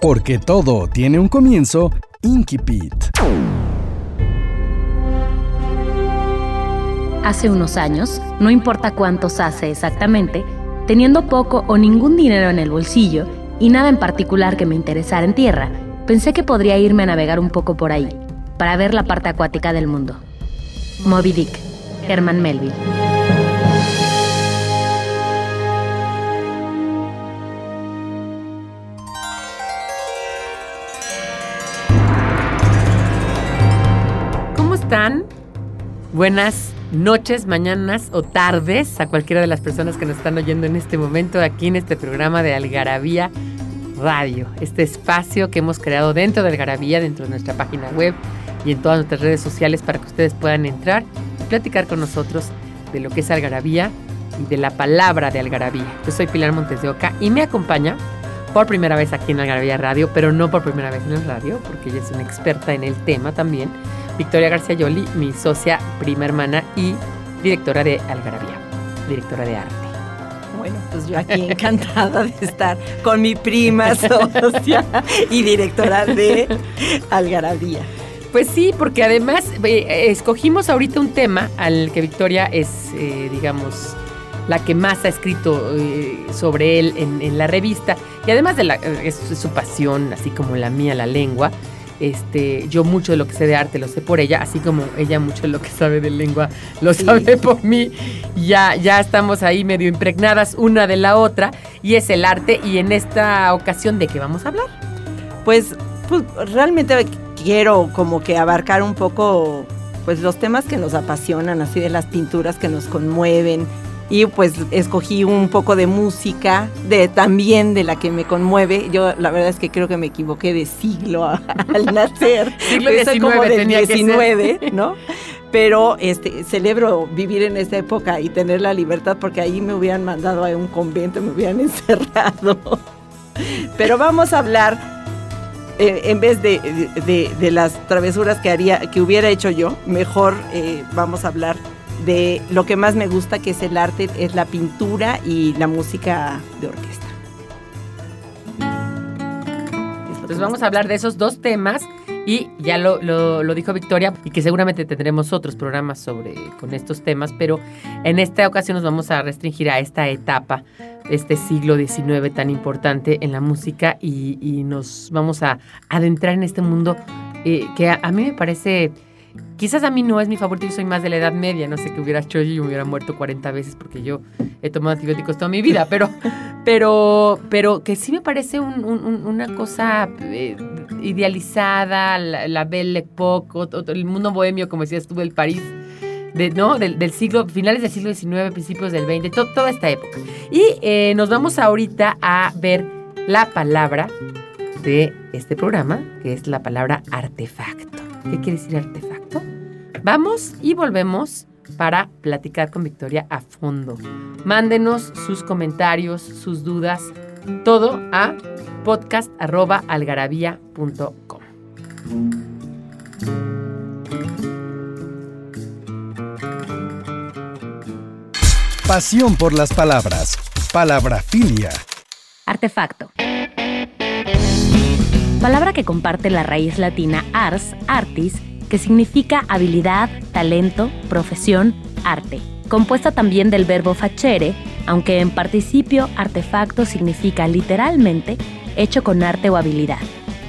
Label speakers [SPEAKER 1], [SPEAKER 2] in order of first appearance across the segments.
[SPEAKER 1] Porque todo tiene un comienzo, Inkipit.
[SPEAKER 2] Hace unos años, no importa cuántos hace exactamente, teniendo poco o ningún dinero en el bolsillo y nada en particular que me interesara en tierra, pensé que podría irme a navegar un poco por ahí, para ver la parte acuática del mundo. Moby Dick, Herman Melville.
[SPEAKER 3] Están? Buenas noches, mañanas o tardes a cualquiera de las personas que nos están oyendo en este momento aquí en este programa de Algarabía Radio. Este espacio que hemos creado dentro de Algarabía, dentro de nuestra página web y en todas nuestras redes sociales para que ustedes puedan entrar y platicar con nosotros de lo que es Algarabía y de la palabra de Algarabía. Yo soy Pilar Montes de Oca y me acompaña por primera vez aquí en Algarabía Radio, pero no por primera vez en el radio, porque ella es una experta en el tema también. Victoria García Yoli, mi socia, prima hermana y directora de Algarabía, directora de arte.
[SPEAKER 4] Bueno, pues yo aquí encantada de estar con mi prima socia y directora de Algarabía.
[SPEAKER 3] Pues sí, porque además eh, escogimimos ahorita un tema al que Victoria es, eh, digamos, la que más ha escrito eh, sobre él en, en, la revista. Y además de la, es, su pasión, así como la mía, la lengua. Este, yo mucho de lo que sé de arte lo sé por ella, así como ella mucho de lo que sabe de lengua lo sí. sabe por mí. Ya, ya estamos ahí medio impregnadas una de la otra y es el arte. Y en esta ocasión, ¿de qué vamos a hablar?
[SPEAKER 4] Pues, pues realmente quiero como que abarcar un poco pues los temas que nos apasionan, así de las pinturas que nos conmueven, y pues escogí un poco de música, de también de la que me conmueve. Yo la verdad es que creo que me equivoqué de siglo a, al nacer.
[SPEAKER 3] siglo XIX como del tenía
[SPEAKER 4] 19, que ser. ¿no? Pero este celebro vivir en esta época y tener la libertad porque ahí me hubieran mandado a un convento, me hubieran encerrado. Pero vamos a hablar eh, en vez de, de, de, las travesuras que haría, que hubiera hecho yo, mejor eh, vamos a hablar de lo que más me gusta, que es el arte, es la pintura y la música de orquesta.
[SPEAKER 3] Pues vamos a hablar de esos dos temas y ya lo, lo, lo, dijo Victoria y que seguramente tendremos otros programas sobre con estos temas, pero en esta ocasión nos vamos a restringir a esta etapa, este siglo XIX tan importante en la música y, y nos vamos a adentrar en este mundo eh, que a, a mí me parece Quizás a mí no es mi favorito, yo soy más de la edad media, no sé qué hubiera hecho yo y me hubiera muerto 40 veces porque yo he tomado antibióticos toda mi vida, pero, pero, pero que sí me parece un, un, una cosa eh, idealizada, la, la Belle Époque, el mundo bohemio, como decías tú, el París. ¿no? Del, siglo, finales del siglo XIX, principios del XX, to, toda esta época. Y eh, nos vamos ahorita a ver la palabra de este programa, que es la palabra artefacto. ¿Qué quiere decir artefacto? Vamos y volvemos para platicar con Victoria a fondo. Mándenos sus comentarios, sus dudas, todo a podcast.algarabía.com.
[SPEAKER 1] Pasión por las palabras. Palabrafilia.
[SPEAKER 2] Artefacto. Palabra que comparte la raíz latina ars, artis, que significa habilidad, talento, profesión, arte. Compuesta también del verbo facere, aunque en participio artefacto significa literalmente hecho con arte o habilidad.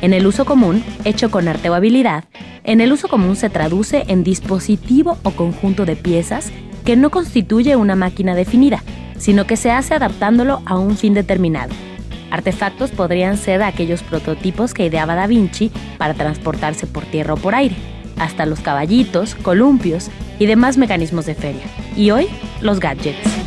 [SPEAKER 2] En el uso común, hecho con arte o habilidad, en el uso común se traduce en dispositivo o conjunto de piezas que no constituye una máquina definida, sino que se hace adaptándolo a un fin determinado. Artefactos podrían ser aquellos prototipos que ideaba Da Vinci para transportarse por tierra o por aire, hasta los caballitos, columpios y demás mecanismos de feria. Y hoy, los gadgets.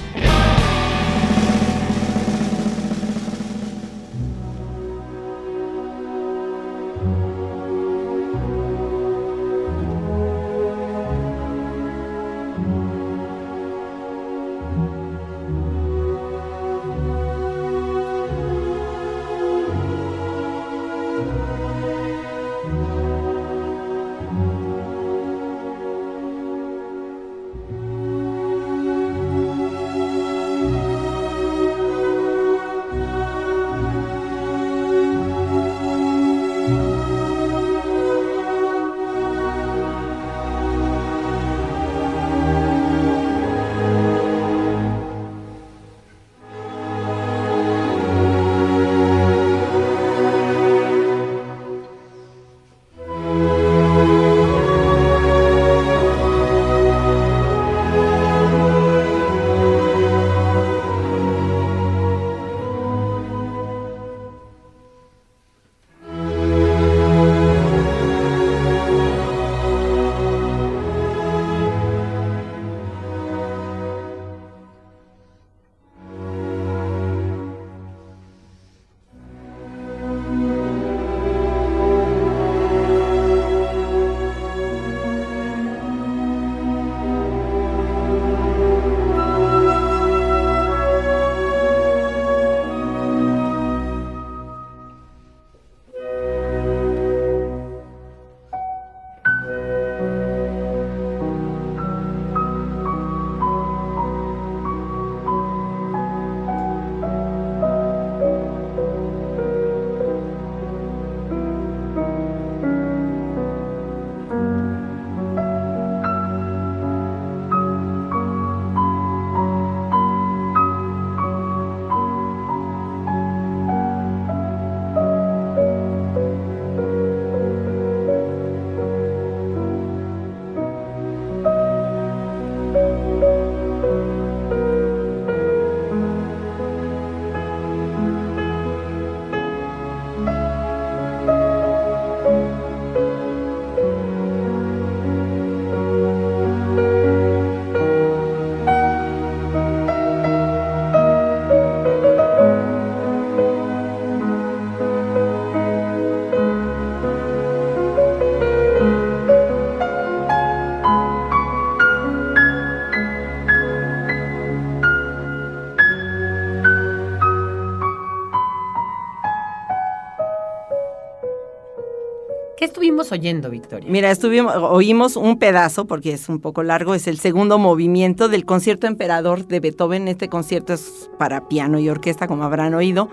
[SPEAKER 3] Estuvimos oyendo, Victoria?
[SPEAKER 4] Mira, estuvimos, oímos un pedazo, porque es un poco largo, es el segundo movimiento del concierto emperador de Beethoven. Este concierto es para piano y orquesta, como habrán oído.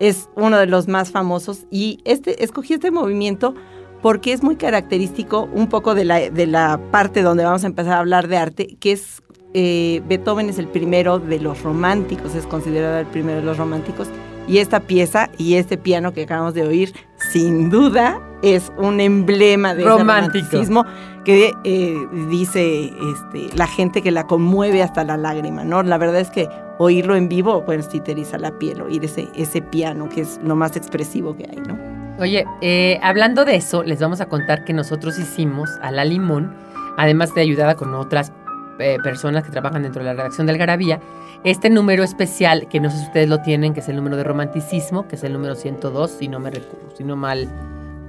[SPEAKER 4] Es uno de los más famosos y este, escogí este movimiento porque es muy característico un poco de la, de la parte donde vamos a empezar a hablar de arte, que es eh, Beethoven es el primero de los románticos, es considerado el primero de los románticos. Y esta pieza y este piano que acabamos de oír, sin duda, es un emblema de romanticismo que eh, dice este, la gente que la conmueve hasta la lágrima, ¿no? La verdad es que oírlo en vivo, pues sí te la piel, oír ese, ese piano que es lo más expresivo que hay, ¿no?
[SPEAKER 3] Oye, eh, hablando de eso, les vamos a contar que nosotros hicimos a la limón, además de ayudada con otras eh, personas que trabajan dentro de la redacción del Garabía, este número especial, que no sé si ustedes lo tienen, que es el número de romanticismo, que es el número 102, si no me recuerdo, si no mal,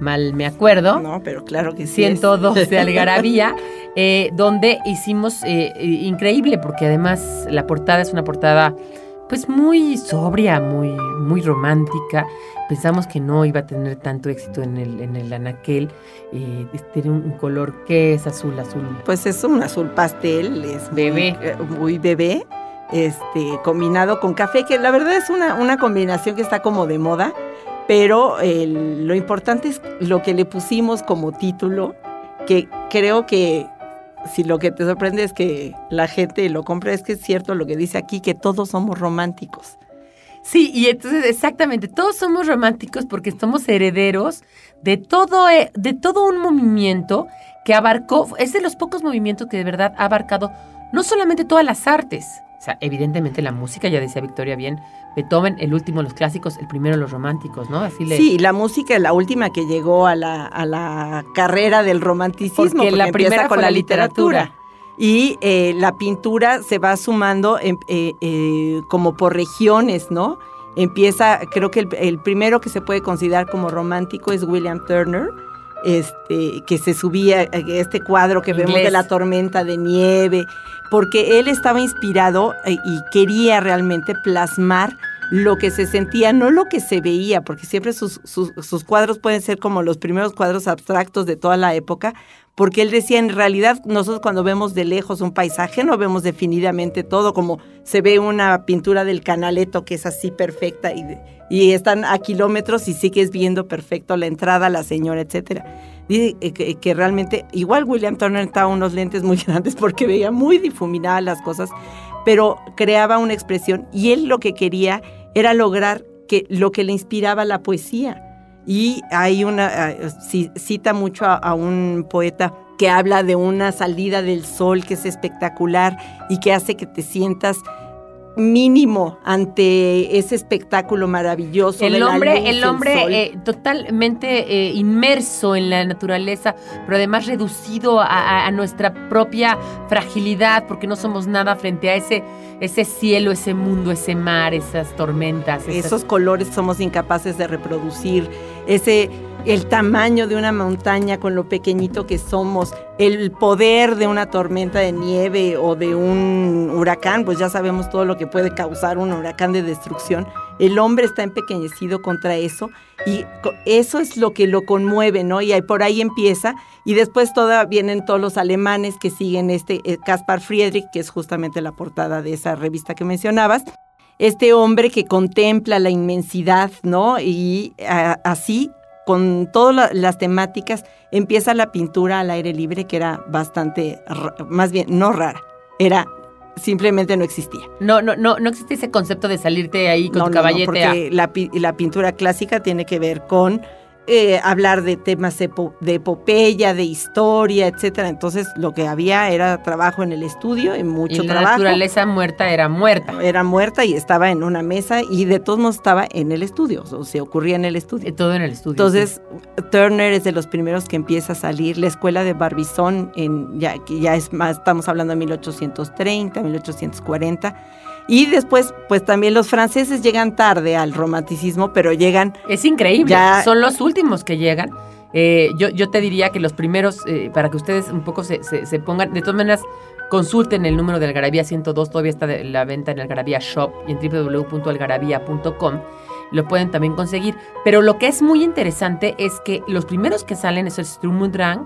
[SPEAKER 3] mal me acuerdo.
[SPEAKER 4] No, pero claro que
[SPEAKER 3] sí. 102 de Algarabía, eh, donde hicimos eh, increíble, porque además la portada es una portada pues muy sobria, muy, muy romántica. Pensamos que no iba a tener tanto éxito en el, en el anaquel. Eh, tiene un, color que es azul, azul.
[SPEAKER 4] Pues es un azul pastel, es
[SPEAKER 3] bebé.
[SPEAKER 4] Eh, muy, bebé, este, combinado con café, que la verdad es una, una combinación que está como de moda. Pero lo importante es lo que le pusimos como título, que creo que si lo que te sorprende es que la gente lo compra, es que es cierto lo que dice aquí, que todos somos románticos.
[SPEAKER 3] Sí, y entonces exactamente, todos somos románticos porque somos herederos de todo, eh, de todo un movimiento que abarcó, es de los pocos movimientos que de verdad ha abarcado no solamente todas las artes, o sea, evidentemente la música, ya decía Victoria bien, Beethoven, el último los clásicos, el primero los románticos, ¿no?
[SPEAKER 4] Así Sí, la música es la última que llegó a la, a la carrera del romanticismo.
[SPEAKER 3] Porque, la primera con la literatura.
[SPEAKER 4] Y eh, la pintura se va sumando eh, eh, como por regiones, ¿no? Empieza, creo que el, primero que se puede considerar como romántico es William Turner, este, que se subía este cuadro que vemos de la tormenta de nieve, porque él estaba inspirado y quería realmente plasmar lo que se sentía, no lo que se veía, porque siempre sus, sus, cuadros pueden ser como los primeros cuadros abstractos de toda la época, porque él decía, en realidad nosotros cuando vemos de lejos un paisaje no vemos definidamente todo, como se ve una pintura del canaleto que es así perfecta y, están a kilómetros y sigues viendo perfecto la entrada, la señora, etcétera. Dice que, que, realmente, igual William Turner estaba unos lentes muy grandes porque veía muy difuminadas las cosas, pero creaba una expresión y él lo que quería era lograr que lo que le inspiraba la poesía. Y hay una, eh, cita mucho a, a un poeta que habla de una salida del sol que es espectacular y que hace que te sientas mínimo ante ese espectáculo maravilloso.
[SPEAKER 3] El hombre, el hombre eh, totalmente eh, inmerso en la naturaleza, pero además reducido a, nuestra propia fragilidad, porque no somos nada frente a ese, ese cielo, ese mundo, ese mar, esas tormentas.
[SPEAKER 4] Esos colores somos incapaces de reproducir, ese el tamaño de una montaña con lo pequeñito que somos, el poder de una tormenta de nieve o de un huracán, pues ya sabemos todo lo que puede causar un huracán de destrucción. El hombre está empequeñecido contra eso y eso es lo que lo conmueve, ¿no? Y por ahí empieza y después toda, vienen todos los alemanes que siguen este eh, Caspar Friedrich, que es justamente la portada de esa revista que mencionabas. Este hombre que contempla la inmensidad, ¿no? Y así con todas las temáticas, empieza la pintura al aire libre, que era bastante, más bien, no rara, era simplemente no existía.
[SPEAKER 3] No, no, no, no existía ese concepto de salirte ahí con tu caballete.
[SPEAKER 4] porque la, la, pintura clásica tiene que ver con eh, hablar de temas de, epopeya, de historia, etcétera. Entonces lo que había era trabajo en el estudio, en mucho y la trabajo.
[SPEAKER 3] La naturaleza muerta era muerta.
[SPEAKER 4] Era muerta y estaba en una mesa y de todos modos estaba en el estudio, o se ocurría en el estudio.
[SPEAKER 3] Eh, todo en el estudio.
[SPEAKER 4] Entonces Turner es de los primeros que empieza a salir. La escuela de Barbizon, en, ya, ya es más, estamos hablando de 1830, 1840 y después, pues también los franceses llegan tarde al romanticismo, pero llegan...
[SPEAKER 3] Es increíble, son los últimos que llegan. Eh, yo, yo te diría que los primeros, eh, para que ustedes un poco se, se, pongan, de todas maneras, consulten el número del Algarabía 102, todavía está de la venta en Algarabía Shop y en www.algarabía.com. lo pueden también conseguir. Pero lo que es muy interesante es que los primeros que salen es el Sturm und Drang,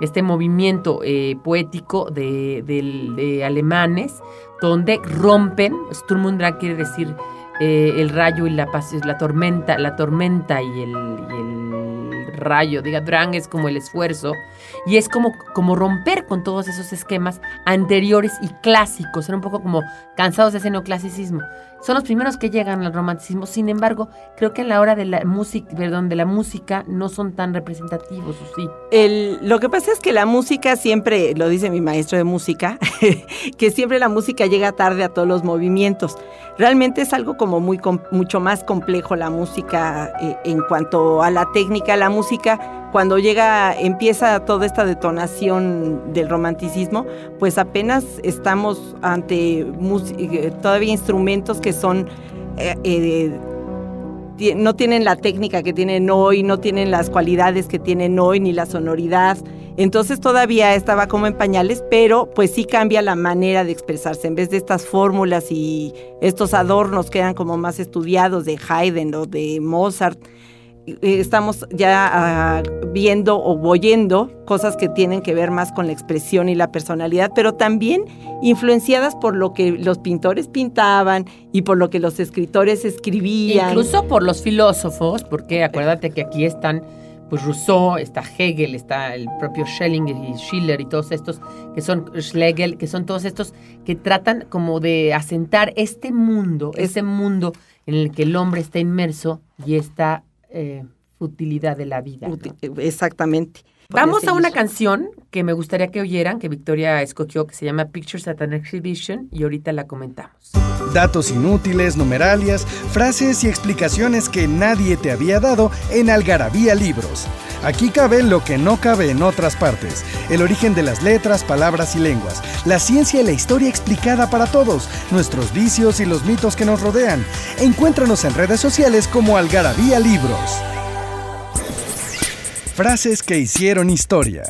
[SPEAKER 3] este movimiento eh, poético de, del- de alemanes, donde rompen, Sturm und Drang quiere decir eh, el rayo y la, la tormenta, la tormenta y el, rayo, diga, Drang es como el esfuerzo, y es como, como romper con todos esos esquemas anteriores y clásicos, era un poco como cansados de ese neoclasicismo. Son los primeros que llegan al romanticismo, sin embargo, creo que a la hora de la música, perdón, de la música no son tan representativos, ¿o sí?
[SPEAKER 4] El- lo que pasa es que la música siempre, lo dice mi maestro de música, que siempre la música llega tarde a todos los movimientos. Realmente es algo como muy mucho más complejo la música eh, en cuanto a la técnica. La música, cuando llega, empieza toda esta detonación del romanticismo, pues apenas estamos ante eh, todavía instrumentos que son... eh, eh, no tienen la técnica que tienen hoy, no tienen las cualidades que tienen hoy, ni la sonoridad. Entonces todavía estaba como en pañales, pero pues sí cambia la manera de expresarse. En vez de estas fórmulas y estos adornos que eran como más estudiados de Haydn o de Mozart, estamos ya ah, viendo o oyendo cosas que tienen que ver más con la expresión y la personalidad, pero también influenciadas por lo que los pintores pintaban y por lo que los escritores escribían.
[SPEAKER 3] Incluso por los filósofos, porque acuérdate que aquí están pues Rousseau, está Hegel, está el propio Schelling y Schiller y todos estos que son Schlegel, que son todos estos que tratan como de asentar este mundo,
[SPEAKER 4] Es-
[SPEAKER 3] ese mundo en el que el hombre está inmerso y esta eh, futilidad de la vida.
[SPEAKER 4] Exactamente.
[SPEAKER 3] Vamos a una canción que me gustaría que oyeran, que Victoria escogió, que se llama Pictures at an Exhibition, y ahorita la comentamos.
[SPEAKER 1] Datos inútiles, numeralias, frases y explicaciones que nadie te había dado en Algarabía Libros. Aquí cabe lo que no cabe en otras partes. El origen de las letras, palabras y lenguas. La ciencia y la historia explicada para todos. Nuestros vicios y los mitos que nos rodean. Encuéntranos en redes sociales como Algarabía Libros. Frases que hicieron historia.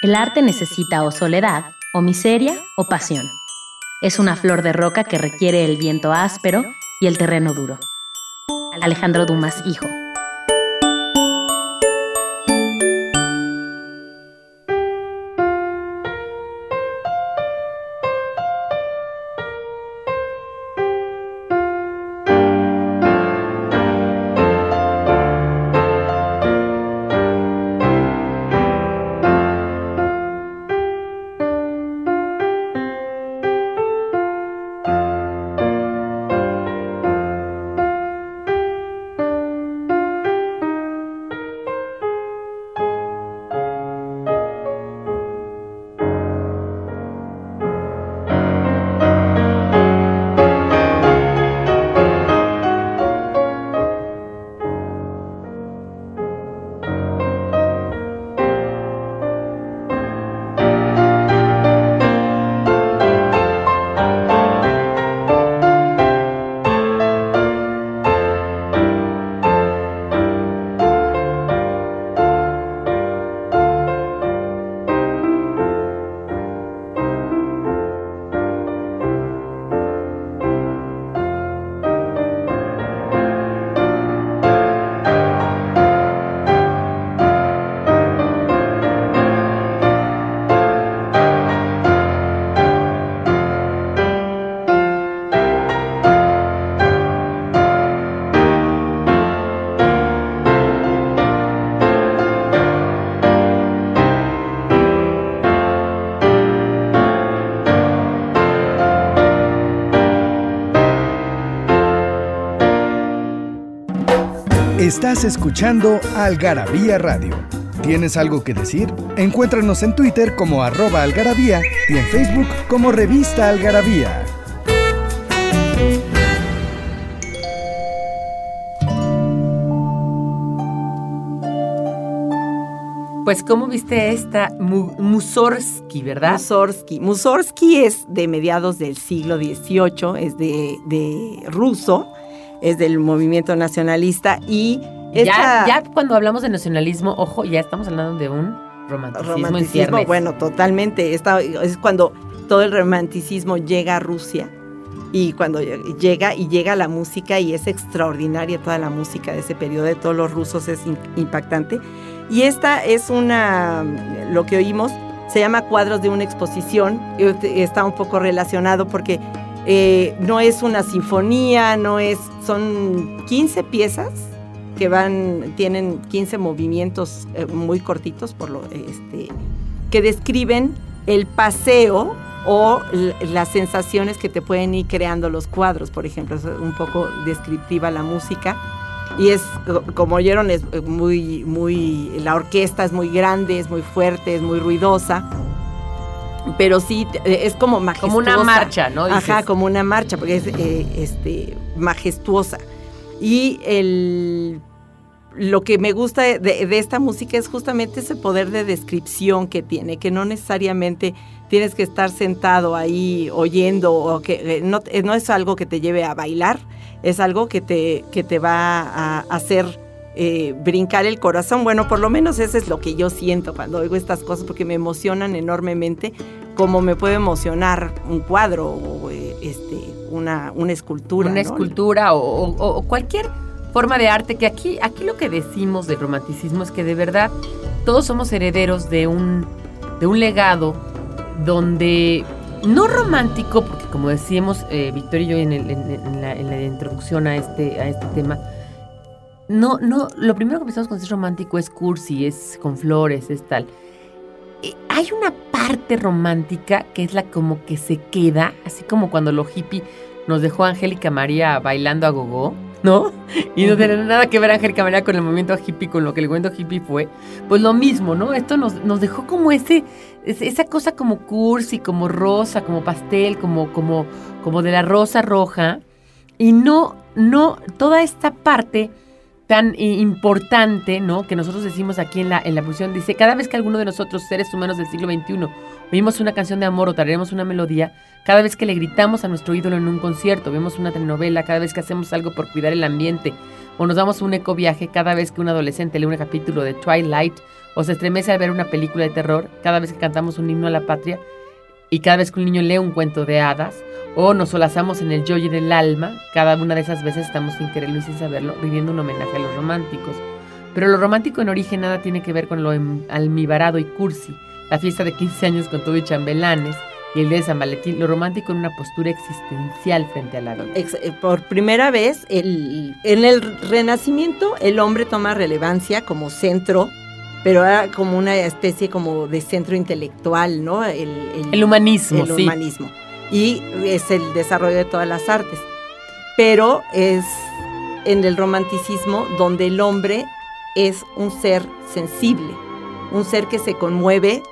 [SPEAKER 2] El arte necesita o soledad, o miseria, o pasión. Es una flor de roca que requiere el viento áspero y el terreno duro. Alejandro Dumas, hijo.
[SPEAKER 1] Estás escuchando Algarabía Radio. ¿Tienes algo que decir? Encuéntranos en Twitter como arroba algarabía y en Facebook como revista Algarabía.
[SPEAKER 3] Pues, ¿cómo viste esta Mu- Mussorgsky, verdad?
[SPEAKER 4] Mussorgsky. Mussorgsky es de mediados del siglo XVIII, es de, de ruso, es del movimiento nacionalista y esta-
[SPEAKER 3] ya cuando hablamos de nacionalismo, ojo, ya estamos hablando de un romanticismo, en
[SPEAKER 4] romanticismo,
[SPEAKER 3] ciernes.
[SPEAKER 4] bueno, totalmente. Esta, es cuando todo el romanticismo llega a Rusia y cuando llega y llega la música y es extraordinaria toda la música de ese periodo de todos los rusos es impactante. Y esta es una, lo que oímos, se llama Cuadros de una exposición, está un poco relacionado porque eh, no es una sinfonía, no es, son 15 piezas que van, tienen 15 movimientos eh, muy cortitos por lo, este, que describen el paseo o las sensaciones que te pueden ir creando los cuadros, por ejemplo, es un poco descriptiva la música. Y es, como oyeron, es muy, muy, la orquesta es muy grande, es muy fuerte, es muy ruidosa. Pero sí, es como majestuosa.
[SPEAKER 3] Como una marcha, ¿no?
[SPEAKER 4] Ajá, como una marcha, porque es eh, este, majestuosa. Y el lo que me gusta de, esta música es justamente ese poder de descripción que tiene, que no necesariamente tienes que estar sentado ahí oyendo o que eh, no, eh, no es algo que te lleve a bailar, es algo que te, que te va a hacer eh, brincar el corazón. Bueno, por lo menos eso es lo que yo siento cuando oigo estas cosas, porque me emocionan enormemente, como me puede emocionar un cuadro o este, una, una escultura.
[SPEAKER 3] Una escultura o cualquier forma de arte, que aquí, aquí lo que decimos del romanticismo es que de verdad todos somos herederos de un, de un legado donde no romántico, porque como decíamos eh, Victoria y yo en, en, la, introducción a este, a este tema, no, no, lo primero que pensamos cuando es romántico es cursi, es con flores, es tal. Hay una parte romántica que es la como que se queda, así como cuando lo hippie nos dejó Angélica María bailando a gogo ¿no? Y no tiene nada que ver Angélica María con el movimiento hippie, con lo que el movimiento hippie fue. Pues lo mismo, ¿no? Esto nos, nos dejó como ese, esa cosa como cursi, como rosa, como pastel, como, como, como de la rosa roja. Y no, no, toda esta parte tan importante, ¿no? Que nosotros decimos aquí en la, en la posición, dice, cada vez que alguno de nosotros, seres humanos del siglo XXI, oímos una canción de amor o traeremos una melodía, cada vez que le gritamos a nuestro ídolo en un concierto, vemos una telenovela, cada vez que hacemos algo por cuidar el ambiente, o nos damos un ecoviaje, cada vez que un adolescente lee un capítulo de Twilight, o se estremece al ver una película de terror, cada vez que cantamos un himno a la patria, y cada vez que un niño lee un cuento de hadas, o nos solazamos en el joy del alma, cada una de esas veces estamos sin quererlo y sin saberlo, viviendo un homenaje a los románticos. Pero lo romántico en origen nada tiene que ver con lo almibarado y cursi, la fiesta de 15 años con todo y chambelanes, y el día de San Valentín, lo romántico en una postura existencial frente a la vida.
[SPEAKER 4] Eh, por primera vez, el, en el Renacimiento, el hombre toma relevancia como centro pero era como una especie como de centro intelectual, ¿no?
[SPEAKER 3] El, el, humanismo.
[SPEAKER 4] El humanismo y es el desarrollo de todas las artes. Pero es en el romanticismo donde el hombre es un ser sensible, un ser que se conmueve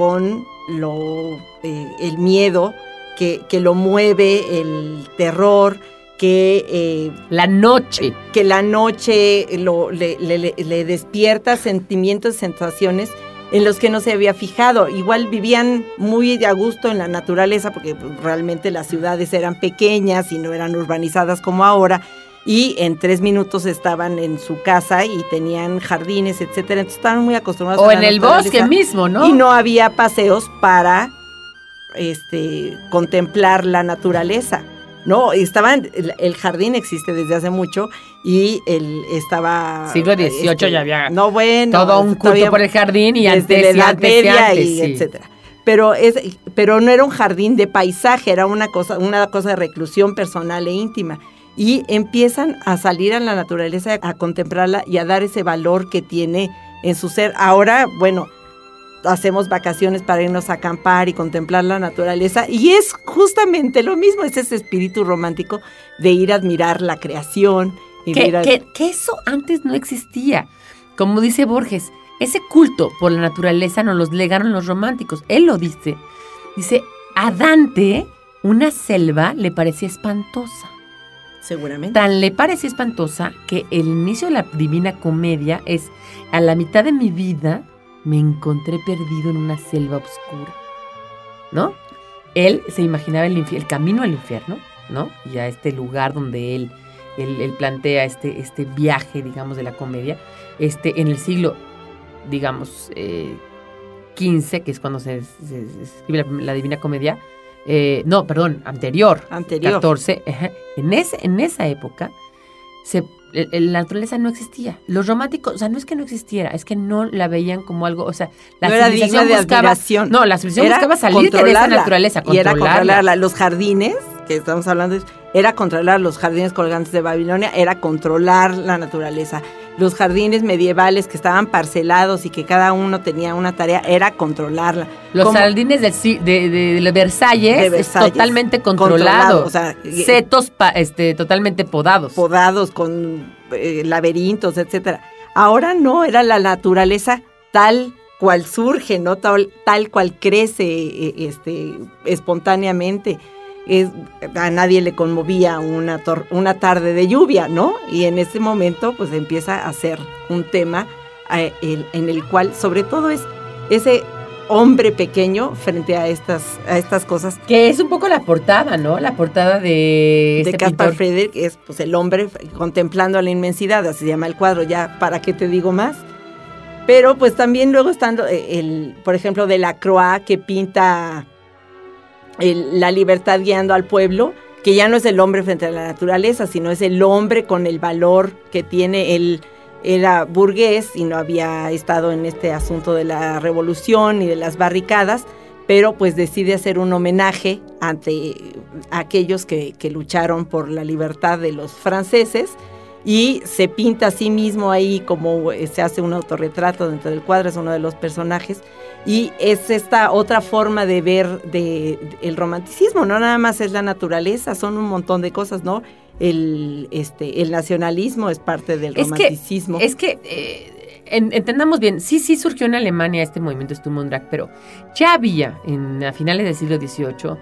[SPEAKER 4] con lo, eh, el miedo, que, que, lo mueve el terror, que...
[SPEAKER 3] Eh, la noche.
[SPEAKER 4] Que la noche lo, le, le despierta sentimientos, sensaciones en los que no se había fijado. Igual vivían muy a gusto en la naturaleza porque realmente las ciudades eran pequeñas y no eran urbanizadas como ahora. Y en tres minutos estaban en su casa y tenían jardines, etcétera. Entonces estaban muy acostumbrados.
[SPEAKER 3] O en el bosque mismo, ¿no?
[SPEAKER 4] Y no había paseos para este, contemplar la naturaleza. No, estaban, el, jardín existe desde hace mucho y él estaba...
[SPEAKER 3] Siglo XVIII este, ya había
[SPEAKER 4] no, bueno,
[SPEAKER 3] todo un culto por el jardín y antes,
[SPEAKER 4] la Edad y, etcétera. Pero, es, pero no era un jardín de paisaje, era una cosa, una cosa de reclusión personal e íntima. Y empiezan a salir a la naturaleza, a contemplarla y a dar ese valor que tiene en su ser. Ahora, bueno, hacemos vacaciones para irnos a acampar y contemplar la naturaleza. Y es justamente lo mismo, es ese espíritu romántico de ir a admirar la creación.
[SPEAKER 3] Y que, que, eso antes no existía. Como dice Borges, ese culto por la naturaleza nos los legaron los románticos. Él lo dice. Dice, a Dante una selva le parecía espantosa.
[SPEAKER 4] Seguramente.
[SPEAKER 3] Tan le parecía espantosa que el inicio de la Divina Comedia es a la mitad de mi vida me encontré perdido en una selva oscura. ¿No? Él se imaginaba el, camino al infierno, ¿no? Y a este lugar donde él, él, plantea este, este viaje, digamos, de la comedia, este, en el siglo, digamos, eh, 15, que es cuando se, escribe la, Divina Comedia, eh, no, perdón, anterior,
[SPEAKER 4] Anterior.
[SPEAKER 3] 14, ajá, en, ese, en esa época, se, la naturaleza no existía. Los románticos, o sea, no es que no existiera, es que no la veían como algo, o sea, la
[SPEAKER 4] no era
[SPEAKER 3] civilización
[SPEAKER 4] de
[SPEAKER 3] buscaba, no, la civilización
[SPEAKER 4] Era
[SPEAKER 3] buscaba salir de esa
[SPEAKER 4] controlarla,
[SPEAKER 3] naturaleza,
[SPEAKER 4] Y era
[SPEAKER 3] controlarla.
[SPEAKER 4] controlarla. Los jardines, que estamos hablando, era controlar los jardines colgantes de Babilonia, era controlar la naturaleza. Los jardines medievales que estaban parcelados y que cada uno tenía una tarea, era controlarla.
[SPEAKER 3] Los
[SPEAKER 4] Como-
[SPEAKER 3] jardines de, de, de- de Versalles, totalmente
[SPEAKER 4] controlado,
[SPEAKER 3] controlado.
[SPEAKER 4] o sea, y-
[SPEAKER 3] Setos pa- este, totalmente podados.
[SPEAKER 4] podados con eh, laberintos, etcétera. Ahora no, era la naturaleza tal cual surge, no tal, tal cual crece eh, este, espontáneamente. Es- a nadie le conmovía una, tor- una tarde de lluvia, ¿no? Y en ese momento pues empieza a ser un tema eh, el- en el cual sobre todo es ese hombre pequeño frente a estas, a estas cosas
[SPEAKER 3] Que es un poco la portada, ¿no? La portada de
[SPEAKER 4] de
[SPEAKER 3] este
[SPEAKER 4] Caspar. Friedrich es pues el hombre contemplando la inmensidad, así se llama el cuadro, ya para qué te digo más. Pero pues también luego estando eh, el, por ejemplo, de la Croix que pinta la libertad guiando al pueblo, que ya no es el hombre frente a la naturaleza, sino es el hombre con el valor que tiene él. Era burgués y no había estado en este asunto de la revolución y de las barricadas, pero pues decide hacer un homenaje ante aquellos que, que lucharon por la libertad de los franceses y se pinta a sí mismo ahí como eh, se hace un autorretrato dentro del cuadro, es uno de los personajes y es esta otra forma de ver de, de- el romanticismo, no nada más es la naturaleza, son un montón de cosas, ¿no? El, este, el nacionalismo es parte del
[SPEAKER 3] Es que-
[SPEAKER 4] romanticismo.
[SPEAKER 3] Es que, eh, en- entendamos bien, sí, sí surgió en Alemania este movimiento Sturm und pero ya había en, a finales del siglo XVIII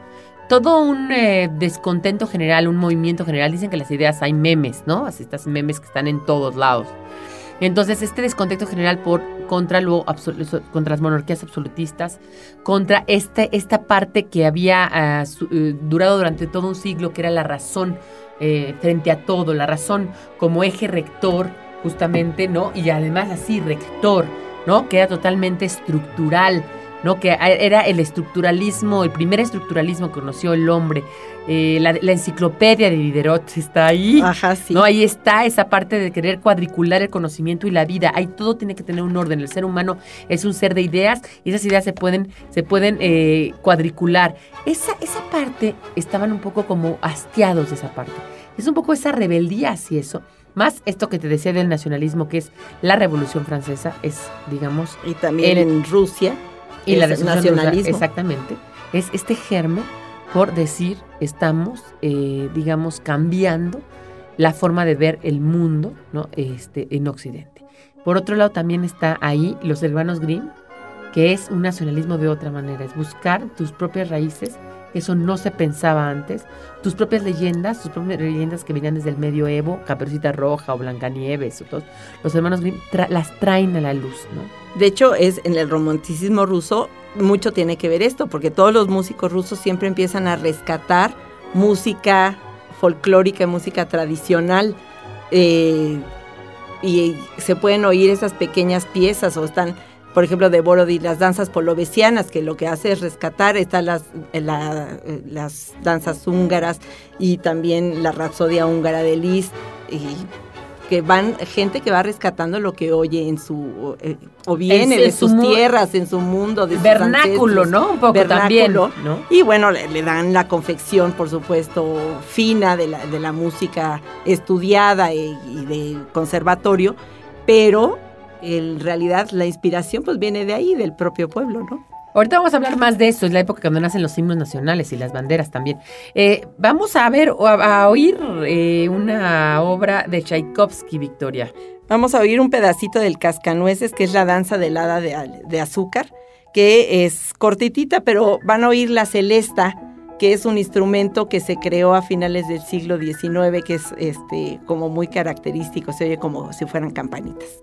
[SPEAKER 3] todo un eh, descontento general, un movimiento general. Dicen que las ideas hay memes, ¿no? Así estas memes que están en todos lados. Entonces, este descontento general por contra lo contra las monarquías absolutistas, contra este, esta parte que había ah, eh, durado durante todo un siglo, que era la razón eh, frente a todo, la razón como eje rector, justamente, ¿no? Y además así, rector, ¿no? Que era totalmente estructural, ¿no? Que era el estructuralismo, el primer estructuralismo que conoció el hombre. Eh, la, la enciclopedia de Diderot está ahí.
[SPEAKER 4] Ajá, sí.
[SPEAKER 3] ¿no? Ahí está esa parte de querer cuadricular el conocimiento y la vida. Ahí todo tiene que tener un orden. El ser humano es un ser de ideas y esas ideas se pueden, se pueden eh, cuadricular. Esa, esa parte estaban un poco como hastiados de esa parte. Es un poco esa rebeldía hacia eso. Más esto que te decía del nacionalismo, que es la Revolución Francesa, es, digamos,
[SPEAKER 4] y también
[SPEAKER 3] el-
[SPEAKER 4] en Rusia.
[SPEAKER 3] Y la Rusa,
[SPEAKER 4] nacionalismo.
[SPEAKER 3] exactamente. Es este germen por decir, estamos, eh, digamos, cambiando la forma de ver el mundo ¿no? este, en Occidente. Por otro lado, también está ahí los hermanos Grimm, que es un nacionalismo de otra manera, es buscar tus propias raíces, eso no se pensaba antes, tus propias leyendas, tus propias leyendas que venían desde el medioevo, Caperucita Roja o Blancanieves, o todos, los hermanos las traen a la luz, ¿no?
[SPEAKER 4] De hecho, es en el romanticismo ruso mucho tiene que ver esto, porque todos los músicos rusos siempre empiezan a rescatar música folclórica, música tradicional, eh, y se pueden oír esas pequeñas piezas o están, por ejemplo, de Borodí, las danzas polovesianas, que lo que hace es rescatar, están las, eh, la- eh, las danzas húngaras y también la rapsodia húngara de Liszt, y que van gente que va rescatando lo que oye en su eh, o viene
[SPEAKER 3] En-
[SPEAKER 4] de
[SPEAKER 3] en
[SPEAKER 4] sus tierras, en su mundo, de
[SPEAKER 3] Vernáculo. ¿no? Un poco
[SPEAKER 4] Vernáculo.
[SPEAKER 3] también, ¿no?
[SPEAKER 4] Y bueno, le, le dan la confección, por supuesto, fina de la, de la música estudiada y, y de conservatorio, pero en realidad la inspiración pues viene de ahí, del propio pueblo, ¿no?
[SPEAKER 3] Ahorita vamos a hablar más de eso, es la época cuando nacen los himnos nacionales y las banderas también. Eh, vamos a ver o a, a oír eh, una obra de Tchaikovsky, Victoria.
[SPEAKER 4] Vamos a oír un pedacito del Cascanueces, que es la danza del hada de, de azúcar, que es cortitita, pero van a oír la celesta, que es un instrumento que se creó a finales del siglo XIX, que es este, como muy característico, se oye como si fueran campanitas.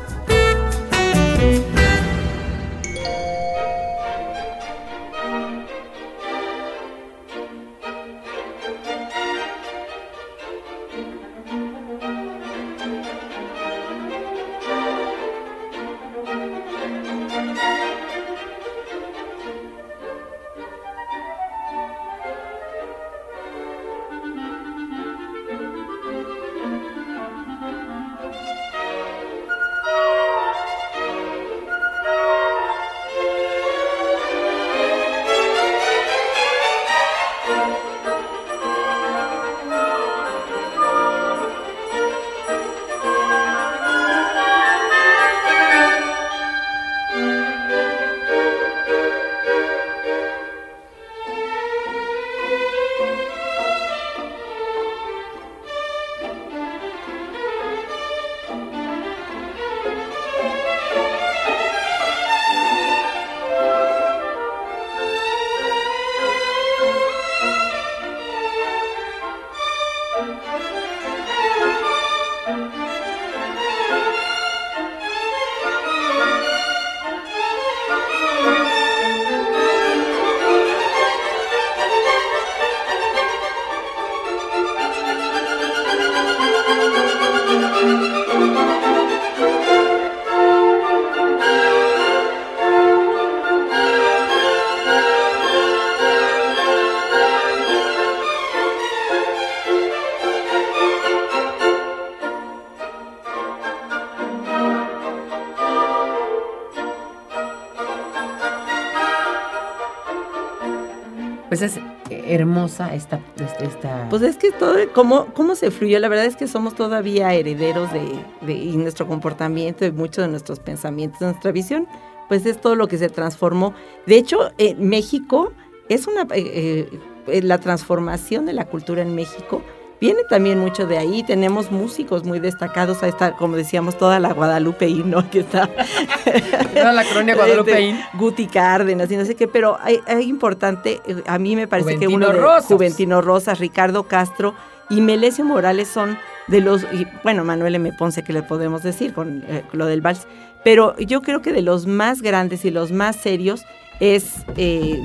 [SPEAKER 3] Esta... esta...
[SPEAKER 4] Pues es que todo, ¿cómo, cómo se fluyó? La verdad es que somos todavía herederos de, de nuestro comportamiento y muchos de nuestros pensamientos, nuestra visión, pues es todo lo que se transformó. De hecho, en México es una... Eh, eh, la transformación de la cultura en México viene también mucho de ahí. Tenemos músicos muy destacados. Ahí está, como decíamos, toda la Guadalupeín, ¿no? Que está.
[SPEAKER 3] Toda la colonia Guadalupeín.
[SPEAKER 4] Este, Guti Cárdenas y no sé qué, pero hay, hay importante, eh, a mí me parece
[SPEAKER 3] Juventino
[SPEAKER 4] que uno de
[SPEAKER 3] Rosas.
[SPEAKER 4] Juventino Rosas, Ricardo Castro y Melesio Morales son de los, y, bueno, Manuel M. Ponce, que le podemos decir con eh, lo del vals, pero yo creo que de los más grandes y los más serios es eh,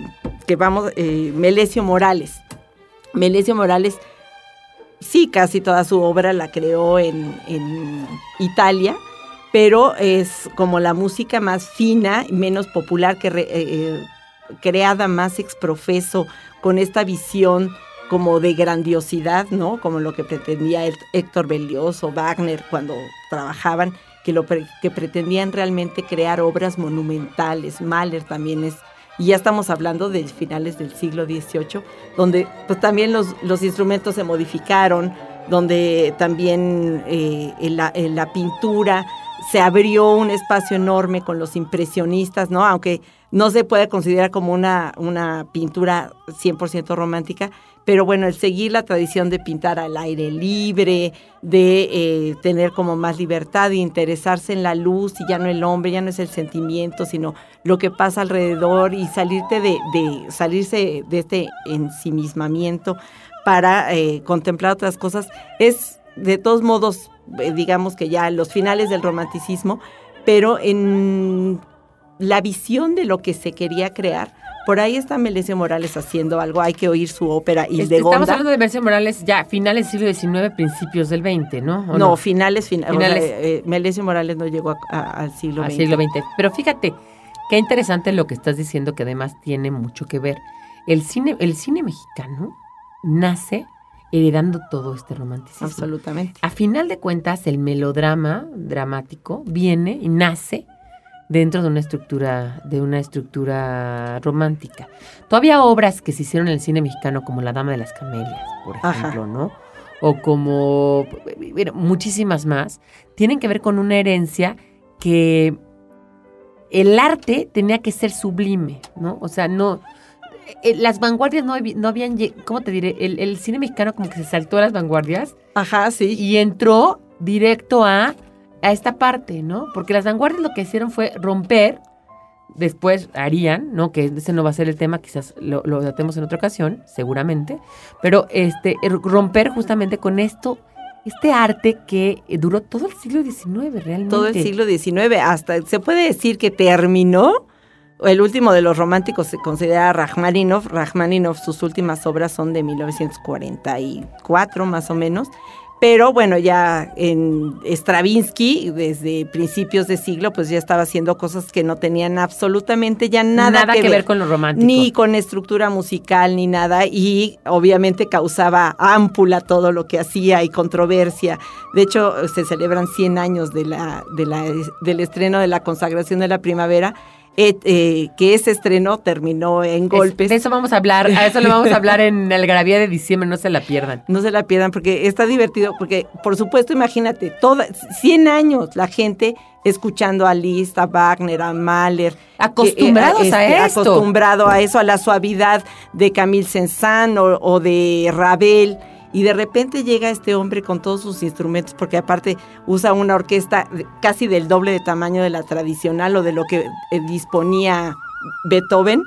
[SPEAKER 4] que vamos, eh, Melesio Morales. Melesio Morales, sí, casi toda su obra la creó en, en Italia, pero es como la música más fina y menos popular, que eh, eh, creada más exprofeso, con esta visión como de grandiosidad, ¿no? Como lo que pretendía Hé- Héctor Berlioz o Wagner cuando trabajaban, que, lo pre- que pretendían realmente crear obras monumentales. Mahler también es, y ya estamos hablando de finales del siglo XVIII, donde pues también los, los instrumentos se modificaron, donde también eh, la, la pintura se abrió un espacio enorme con los impresionistas, ¿no? Aunque no se puede considerar como una, una pintura 100% romántica, pero bueno, el seguir la tradición de pintar al aire libre, de eh, tener como más libertad, de interesarse en la luz y ya no el hombre, ya no es el sentimiento, sino lo que pasa alrededor y salirte de, de salirse de este ensimismamiento para eh, contemplar otras cosas, es de todos modos, eh, digamos que ya los finales del romanticismo, pero en la visión de lo que se quería crear, por ahí está Melesio Morales haciendo algo, hay que oír su ópera
[SPEAKER 3] Este, Estamos
[SPEAKER 4] Hildegonda.
[SPEAKER 3] hablando de Melesio Morales ya finales del siglo XIX, principios del XX, ¿no? ¿O
[SPEAKER 4] No, finales, o sea,
[SPEAKER 3] Finales.
[SPEAKER 4] eh, Melesio Morales no llegó a- a- al siglo
[SPEAKER 3] al
[SPEAKER 4] XX.
[SPEAKER 3] siglo XX. Pero fíjate, qué interesante lo que estás diciendo, que además tiene mucho que ver. El cine, el cine mexicano nace heredando todo este romanticismo.
[SPEAKER 4] Absolutamente.
[SPEAKER 3] A final de cuentas, el melodrama dramático viene y nace dentro de una estructura, de una estructura romántica. Todavía obras que se hicieron en el cine mexicano, como La Dama de las Camelias, por
[SPEAKER 4] Ajá.
[SPEAKER 3] ejemplo, ¿no? o como bueno, muchísimas más, tienen que ver con una herencia que el arte tenía que ser sublime, ¿no? O sea, no... eh, Las vanguardias no, no habían, ¿cómo te diré? El, el cine mexicano como que se saltó a las vanguardias
[SPEAKER 4] Ajá, sí.
[SPEAKER 3] y entró directo a, a esta parte, ¿no? Porque las vanguardias lo que hicieron fue romper, después harían, ¿no? Que ese no va a ser el tema, quizás lo, lo tratemos en otra ocasión, seguramente, pero este, er- romper justamente con esto, este arte que eh, duró todo el siglo XIX realmente.
[SPEAKER 4] Todo el siglo XIX, hasta se puede decir que terminó. El último de los románticos se considera Rachmaninoff. Rachmaninoff, sus últimas obras son de 1944 más o menos. Pero bueno, ya en Stravinsky, desde principios de siglo, pues ya estaba haciendo cosas que no tenían absolutamente ya nada,
[SPEAKER 3] que, ver con lo romántico.
[SPEAKER 4] ni con estructura musical ni nada y obviamente causaba ámpula todo lo que hacía y controversia. De hecho, se celebran 100 años de la, de la, del estreno de la consagración de la primavera, eh, eh, que ese estreno terminó en
[SPEAKER 3] Es-
[SPEAKER 4] golpes.
[SPEAKER 3] de eso vamos a hablar, a eso le vamos a hablar en el Gravía de diciembre, no se la pierdan.
[SPEAKER 4] No se la pierdan porque está divertido, porque por supuesto, imagínate, toda, 100 años la gente escuchando a Liszt, a Wagner, a Mahler.
[SPEAKER 3] Acostumbrados
[SPEAKER 4] que, eh,
[SPEAKER 3] a
[SPEAKER 4] este,
[SPEAKER 3] esto.
[SPEAKER 4] Acostumbrado a eso, a la suavidad de Camille Saint-Saëns o, o de Ravel. Y de repente llega este hombre con todos sus instrumentos, porque aparte usa una orquesta casi del doble de tamaño de la tradicional o de lo que eh, disponía Beethoven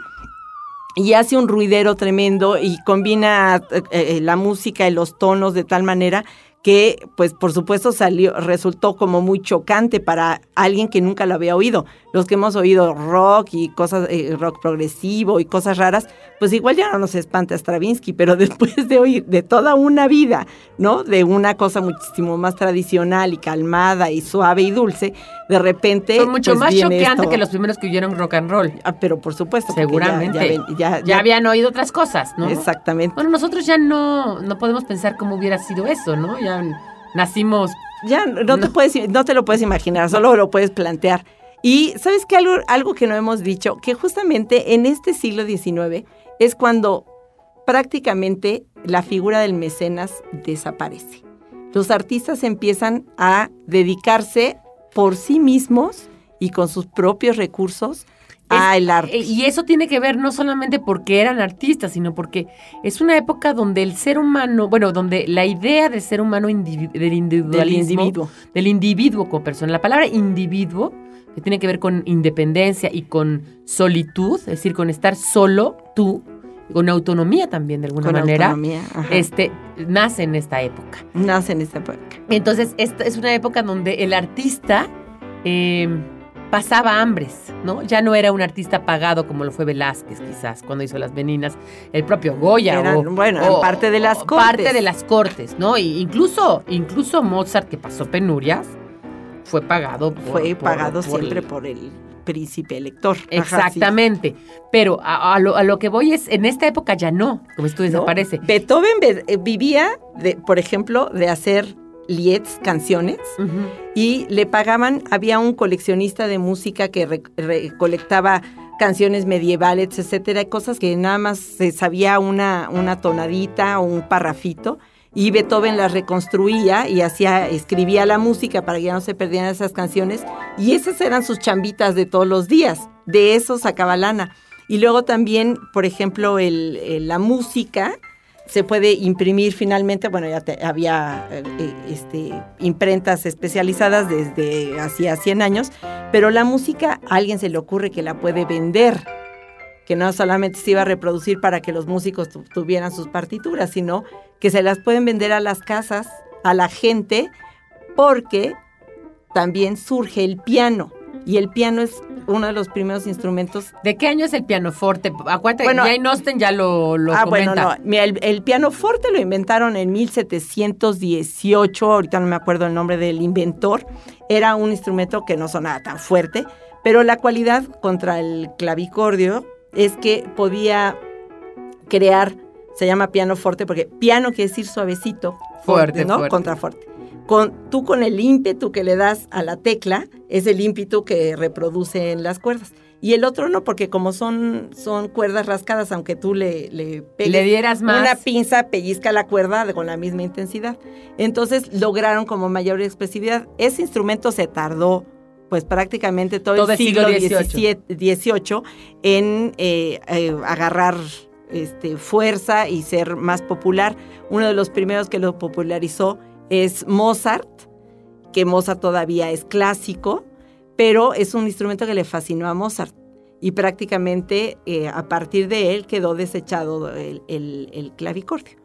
[SPEAKER 4] y hace un ruidero tremendo y combina eh, eh, la música y los tonos de tal manera que, pues, por supuesto, salió, resultó como muy chocante para alguien que nunca lo había oído. Los que hemos oído rock y cosas, eh, rock progresivo y cosas raras, pues igual ya no nos espanta Stravinsky, pero después de oír de toda una vida, ¿no? De una cosa muchísimo más tradicional y calmada y suave y dulce, de repente.
[SPEAKER 3] Fue mucho
[SPEAKER 4] pues,
[SPEAKER 3] más
[SPEAKER 4] viene
[SPEAKER 3] choqueante
[SPEAKER 4] esto.
[SPEAKER 3] que los primeros que oyeron rock and roll.
[SPEAKER 4] Ah, pero por supuesto.
[SPEAKER 3] Seguramente.
[SPEAKER 4] Ya, ya-
[SPEAKER 3] Ya,
[SPEAKER 4] ya-
[SPEAKER 3] habían oído otras cosas, ¿no?
[SPEAKER 4] Exactamente.
[SPEAKER 3] Bueno, nosotros ya no, no podemos pensar cómo hubiera sido eso, ¿no? Ya nacimos.
[SPEAKER 4] Ya no, te puedes, no te lo puedes imaginar, solo lo puedes plantear. Y sabes que algo, algo que no hemos dicho, que justamente en este siglo XIX es cuando prácticamente la figura del mecenas desaparece. Los artistas empiezan a dedicarse por sí mismos y con sus propios recursos al arte.
[SPEAKER 3] Eh, Y eso tiene que ver no solamente porque eran artistas, sino porque es una época donde el ser humano, bueno, donde la idea del ser humano indivi- del
[SPEAKER 4] del
[SPEAKER 3] individualismo,
[SPEAKER 4] individuo.
[SPEAKER 3] del individuo como persona, la palabra individuo, que tiene que ver con independencia y con solitud, es decir, con estar solo tú, con autonomía también de alguna
[SPEAKER 4] Con
[SPEAKER 3] manera,
[SPEAKER 4] autonomía, ajá.
[SPEAKER 3] este, nace en esta época.
[SPEAKER 4] Nace en esta época.
[SPEAKER 3] Entonces, esta es una época donde el artista eh, pasaba hambres, ¿no? Ya no era un artista pagado como lo fue Velázquez, quizás, cuando hizo Las Meninas, el propio Goya.
[SPEAKER 4] Eran,
[SPEAKER 3] o,
[SPEAKER 4] bueno,
[SPEAKER 3] o-
[SPEAKER 4] parte de las cortes.
[SPEAKER 3] Parte de las cortes, ¿no? Incluso, incluso Mozart, que pasó penurias, fue pagado por-
[SPEAKER 4] Fue pagado
[SPEAKER 3] por
[SPEAKER 4] siempre
[SPEAKER 3] el-
[SPEAKER 4] por el príncipe elector. Ajá, sí.
[SPEAKER 3] Exactamente. Pero a, a lo, a lo que voy es, en esta época ya no, como esto
[SPEAKER 4] ¿no?
[SPEAKER 3] desaparece.
[SPEAKER 4] Beethoven ve- eh, vivía, de, por ejemplo, de hacer lieds, canciones, y le pagaban, había un coleccionista de música que re- recolectaba canciones medievales, etcétera, cosas que nada más se sabía una, una tonadita o un parrafito, y Beethoven las reconstruía y hacía, escribía la música para que ya no se perdieran esas canciones, y esas eran sus chambitas de todos los días, de eso sacaba lana. Y luego también, por ejemplo, el- el- la música se puede imprimir finalmente, bueno, ya te- había eh, este, imprentas especializadas desde hacía 100 años, pero la música a alguien se le ocurre que la puede vender, que no solamente se iba a reproducir para que los músicos tu- tuvieran sus partituras, sino que se las pueden vender a las casas, a la gente, porque también surge el piano. Y el piano es uno de los primeros instrumentos
[SPEAKER 3] ¿De qué año es el pianoforte? Acuérdate,
[SPEAKER 4] Bueno,
[SPEAKER 3] Jane Austen ya lo, lo
[SPEAKER 4] ah,
[SPEAKER 3] comenta.
[SPEAKER 4] bueno, no. Mira, el, el piano forte lo inventaron en 1718, ahorita no me acuerdo el nombre del inventor. Era un instrumento que no sonaba tan fuerte, pero la cualidad contra el clavicordio es que podía crear, se llama piano forte, porque piano quiere decir suavecito, fuerte,
[SPEAKER 3] Fuerte,
[SPEAKER 4] ¿no?
[SPEAKER 3] fuerte.
[SPEAKER 4] Contra fuerte. Con, tú con el ímpetu que le das a la tecla, es el ímpetu que reproduce en las cuerdas. y el otro no, porque como son, son cuerdas rascadas, aunque tú le, le pegues
[SPEAKER 3] Le dieras más.
[SPEAKER 4] una pinza, pellizca la cuerda con la misma intensidad. Entonces lograron como mayor expresividad. Ese instrumento se tardó pues prácticamente todo,
[SPEAKER 3] Todo
[SPEAKER 4] el siglo
[SPEAKER 3] siglo
[SPEAKER 4] XVII XVIII en eh, eh, agarrar este, fuerza y ser más popular. Uno de los primeros que lo popularizó es Mozart, que Mozart todavía es clásico, pero es un instrumento que le fascinó a Mozart. Y prácticamente eh, a partir de él quedó desechado el, el- el clavicordio.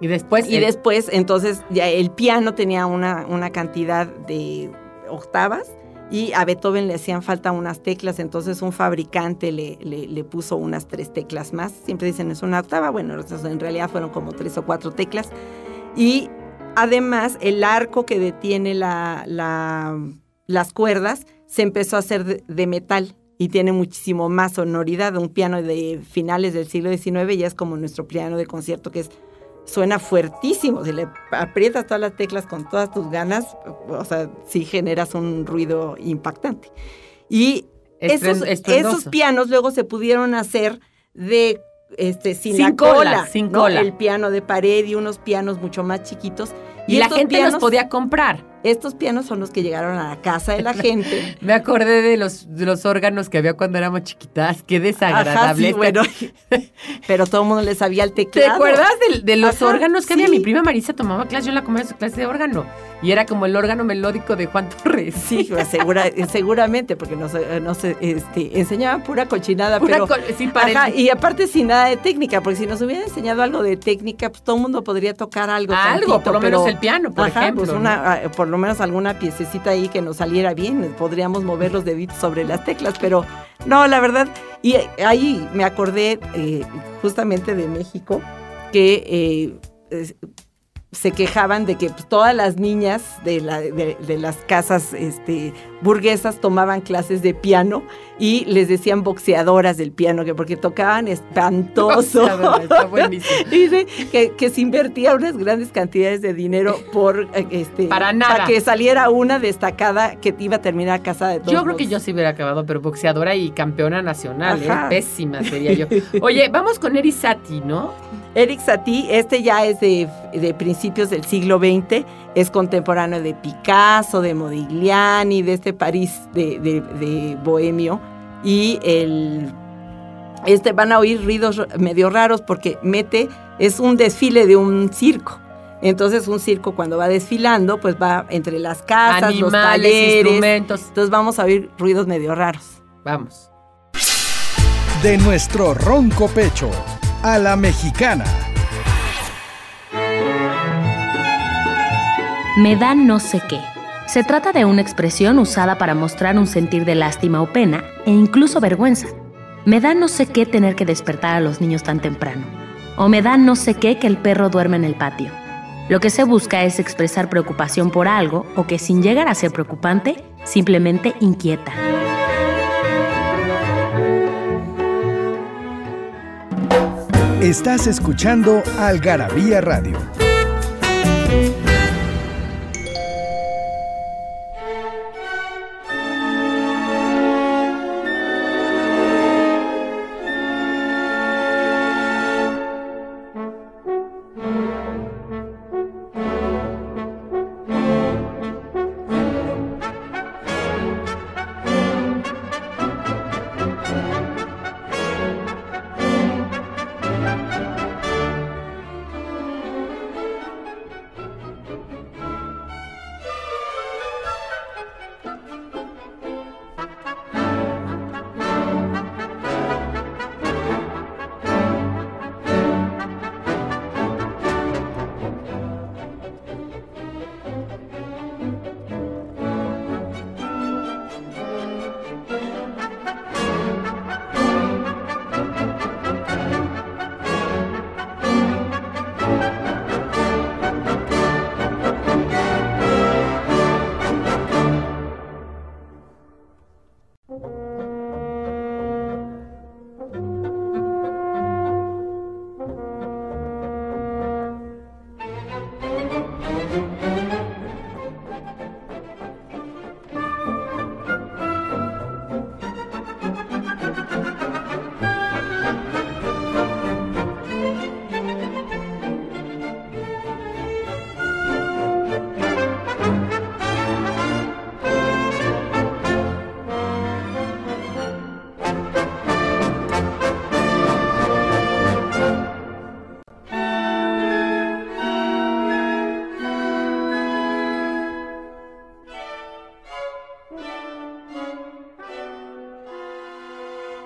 [SPEAKER 3] Y después.
[SPEAKER 4] Y
[SPEAKER 3] el-
[SPEAKER 4] después, entonces, ya el piano tenía una, una cantidad de octavas y a Beethoven le hacían falta unas teclas, entonces un fabricante le, le- le puso unas tres teclas más. Siempre dicen es una octava, bueno, en realidad fueron como tres o cuatro teclas. Y además, el arco que detiene la- la- las cuerdas se empezó a hacer de, de metal y tiene muchísimo más sonoridad. Un piano de finales del siglo XIX ya es como nuestro piano de concierto, que es suena fuertísimo. Si le aprietas todas las teclas con todas tus ganas, o sea, sí generas un ruido impactante. Y esos pianos luego se pudieron hacer de este sin,
[SPEAKER 3] Sin
[SPEAKER 4] la cola,
[SPEAKER 3] cola, sin
[SPEAKER 4] ¿no?
[SPEAKER 3] cola.
[SPEAKER 4] El piano de pared y unos pianos mucho más chiquitos.
[SPEAKER 3] Y, la gente
[SPEAKER 4] pianos,
[SPEAKER 3] los podía comprar.
[SPEAKER 4] Estos pianos son los que llegaron a la casa de la gente.
[SPEAKER 3] Me acordé de los, de los órganos que había cuando éramos chiquitas. Qué desagradable.
[SPEAKER 4] Ajá, sí, bueno, pero todo el mundo le sabía el
[SPEAKER 3] ¿Te
[SPEAKER 4] teclado.
[SPEAKER 3] acuerdas de, de los
[SPEAKER 4] Ajá,
[SPEAKER 3] órganos que había?
[SPEAKER 4] sí.
[SPEAKER 3] Mi prima Marisa tomaba clase, yo la comía su clase de órgano. Y era como el órgano melódico de Juan Torres.
[SPEAKER 4] Sí, pues, segura- seguramente, porque nos, nos este, enseñaban pura cochinada,
[SPEAKER 3] Pura
[SPEAKER 4] pero...
[SPEAKER 3] co- sí,
[SPEAKER 4] Ajá, y aparte sin nada de técnica, porque si nos hubieran enseñado algo de técnica, pues todo el mundo podría tocar algo.
[SPEAKER 3] Algo,
[SPEAKER 4] tantito,
[SPEAKER 3] por lo
[SPEAKER 4] pero-
[SPEAKER 3] menos el piano, por
[SPEAKER 4] Ajá,
[SPEAKER 3] ejemplo.
[SPEAKER 4] pues
[SPEAKER 3] ¿no?
[SPEAKER 4] una, ah, por lo menos alguna piececita ahí que nos saliera bien, podríamos mover los deditos sobre las teclas, pero no, la verdad, y ahí me acordé eh, justamente de México, que eh, se quejaban de que pues, todas las niñas de- de las casas este, burguesas tomaban clases de piano y les decían boxeadoras del piano, que porque tocaban espantoso.
[SPEAKER 3] Está buenísimo.
[SPEAKER 4] Dice que, que se invertía unas grandes cantidades de dinero por eh, este
[SPEAKER 3] Para nada.
[SPEAKER 4] que saliera una destacada que iba a terminar casada de todos
[SPEAKER 3] Yo creo que yo sí hubiera acabado, pero boxeadora y campeona nacional, ¿eh? Pésima sería yo. Oye, vamos con Eri Satie, ¿no?
[SPEAKER 4] Eric Satie, este ya es de, de principios del siglo XX, es contemporáneo de Picasso, de Modigliani, de este París de, de- de bohemio. Y el, este van a oír ruidos medio raros porque mete, es un desfile de un circo. Entonces un circo cuando va desfilando, pues va entre las casas, los
[SPEAKER 3] Animales,
[SPEAKER 4] talleres.
[SPEAKER 3] instrumentos.
[SPEAKER 4] Entonces vamos a oír ruidos medio raros.
[SPEAKER 3] Vamos.
[SPEAKER 1] De nuestro ronco pecho a la mexicana.
[SPEAKER 2] Me da no sé qué. Se trata de una expresión usada para mostrar un sentir de lástima o pena e incluso vergüenza. Me da no sé qué tener que despertar a los niños tan temprano. O me da no sé qué que el perro duerme en el patio. Lo que se busca es expresar preocupación por algo o que sin llegar a ser preocupante, simplemente inquieta.
[SPEAKER 1] Estás escuchando Algarabía Radio.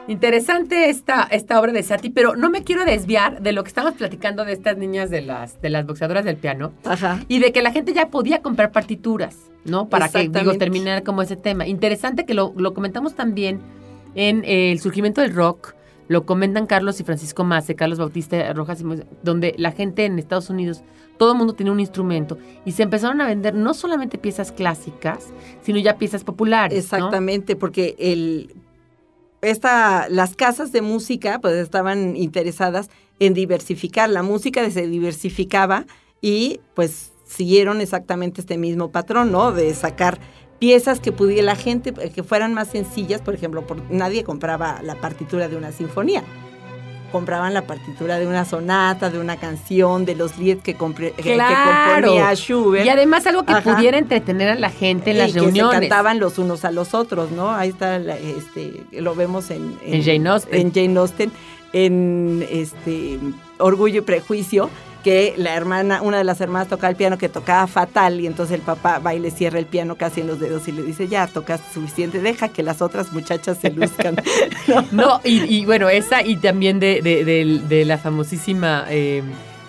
[SPEAKER 3] Interesante esta, esta obra de Sati, pero no me quiero desviar de lo que estamos platicando de estas niñas de las, de las boxeadoras del piano
[SPEAKER 4] Ajá.
[SPEAKER 3] y de que la gente ya podía comprar partituras, ¿no? Para que, digo, terminar como ese tema. Interesante que lo, lo comentamos también en eh, el surgimiento del rock, lo comentan Carlos y Francisco Mace, Carlos Bautista Rojas, donde la gente en Estados Unidos, todo el mundo tenía un instrumento y se empezaron a vender no solamente piezas clásicas, sino ya piezas populares. ¿no?
[SPEAKER 4] Exactamente, porque el esta, las casas de música pues estaban interesadas en diversificar. La música se diversificaba y pues siguieron exactamente este mismo patrón, ¿no? De sacar piezas que pudiera la gente, que fueran más sencillas. Por ejemplo, por- nadie compraba la partitura de una sinfonía. Compraban la partitura de una sonata, de una canción, de los lieds que, compre- que- componía Schubert.
[SPEAKER 3] Y además algo que
[SPEAKER 4] Ajá.
[SPEAKER 3] pudiera entretener a la gente en
[SPEAKER 4] Y
[SPEAKER 3] las
[SPEAKER 4] que
[SPEAKER 3] reuniones.
[SPEAKER 4] se cantaban los unos a los otros, ¿no? Ahí está, la- este, lo vemos en,
[SPEAKER 3] En Jane Austen.
[SPEAKER 4] En Jane Austen, en este, Orgullo y Prejuicio, que la hermana, una de las hermanas tocaba el piano que tocaba fatal y entonces el papá va y le cierra el piano casi en los dedos y le dice, ya, tocaste suficiente, deja que las otras muchachas se luzcan.
[SPEAKER 3] No, y, y bueno, esa y también de, de, de- de la famosísima eh,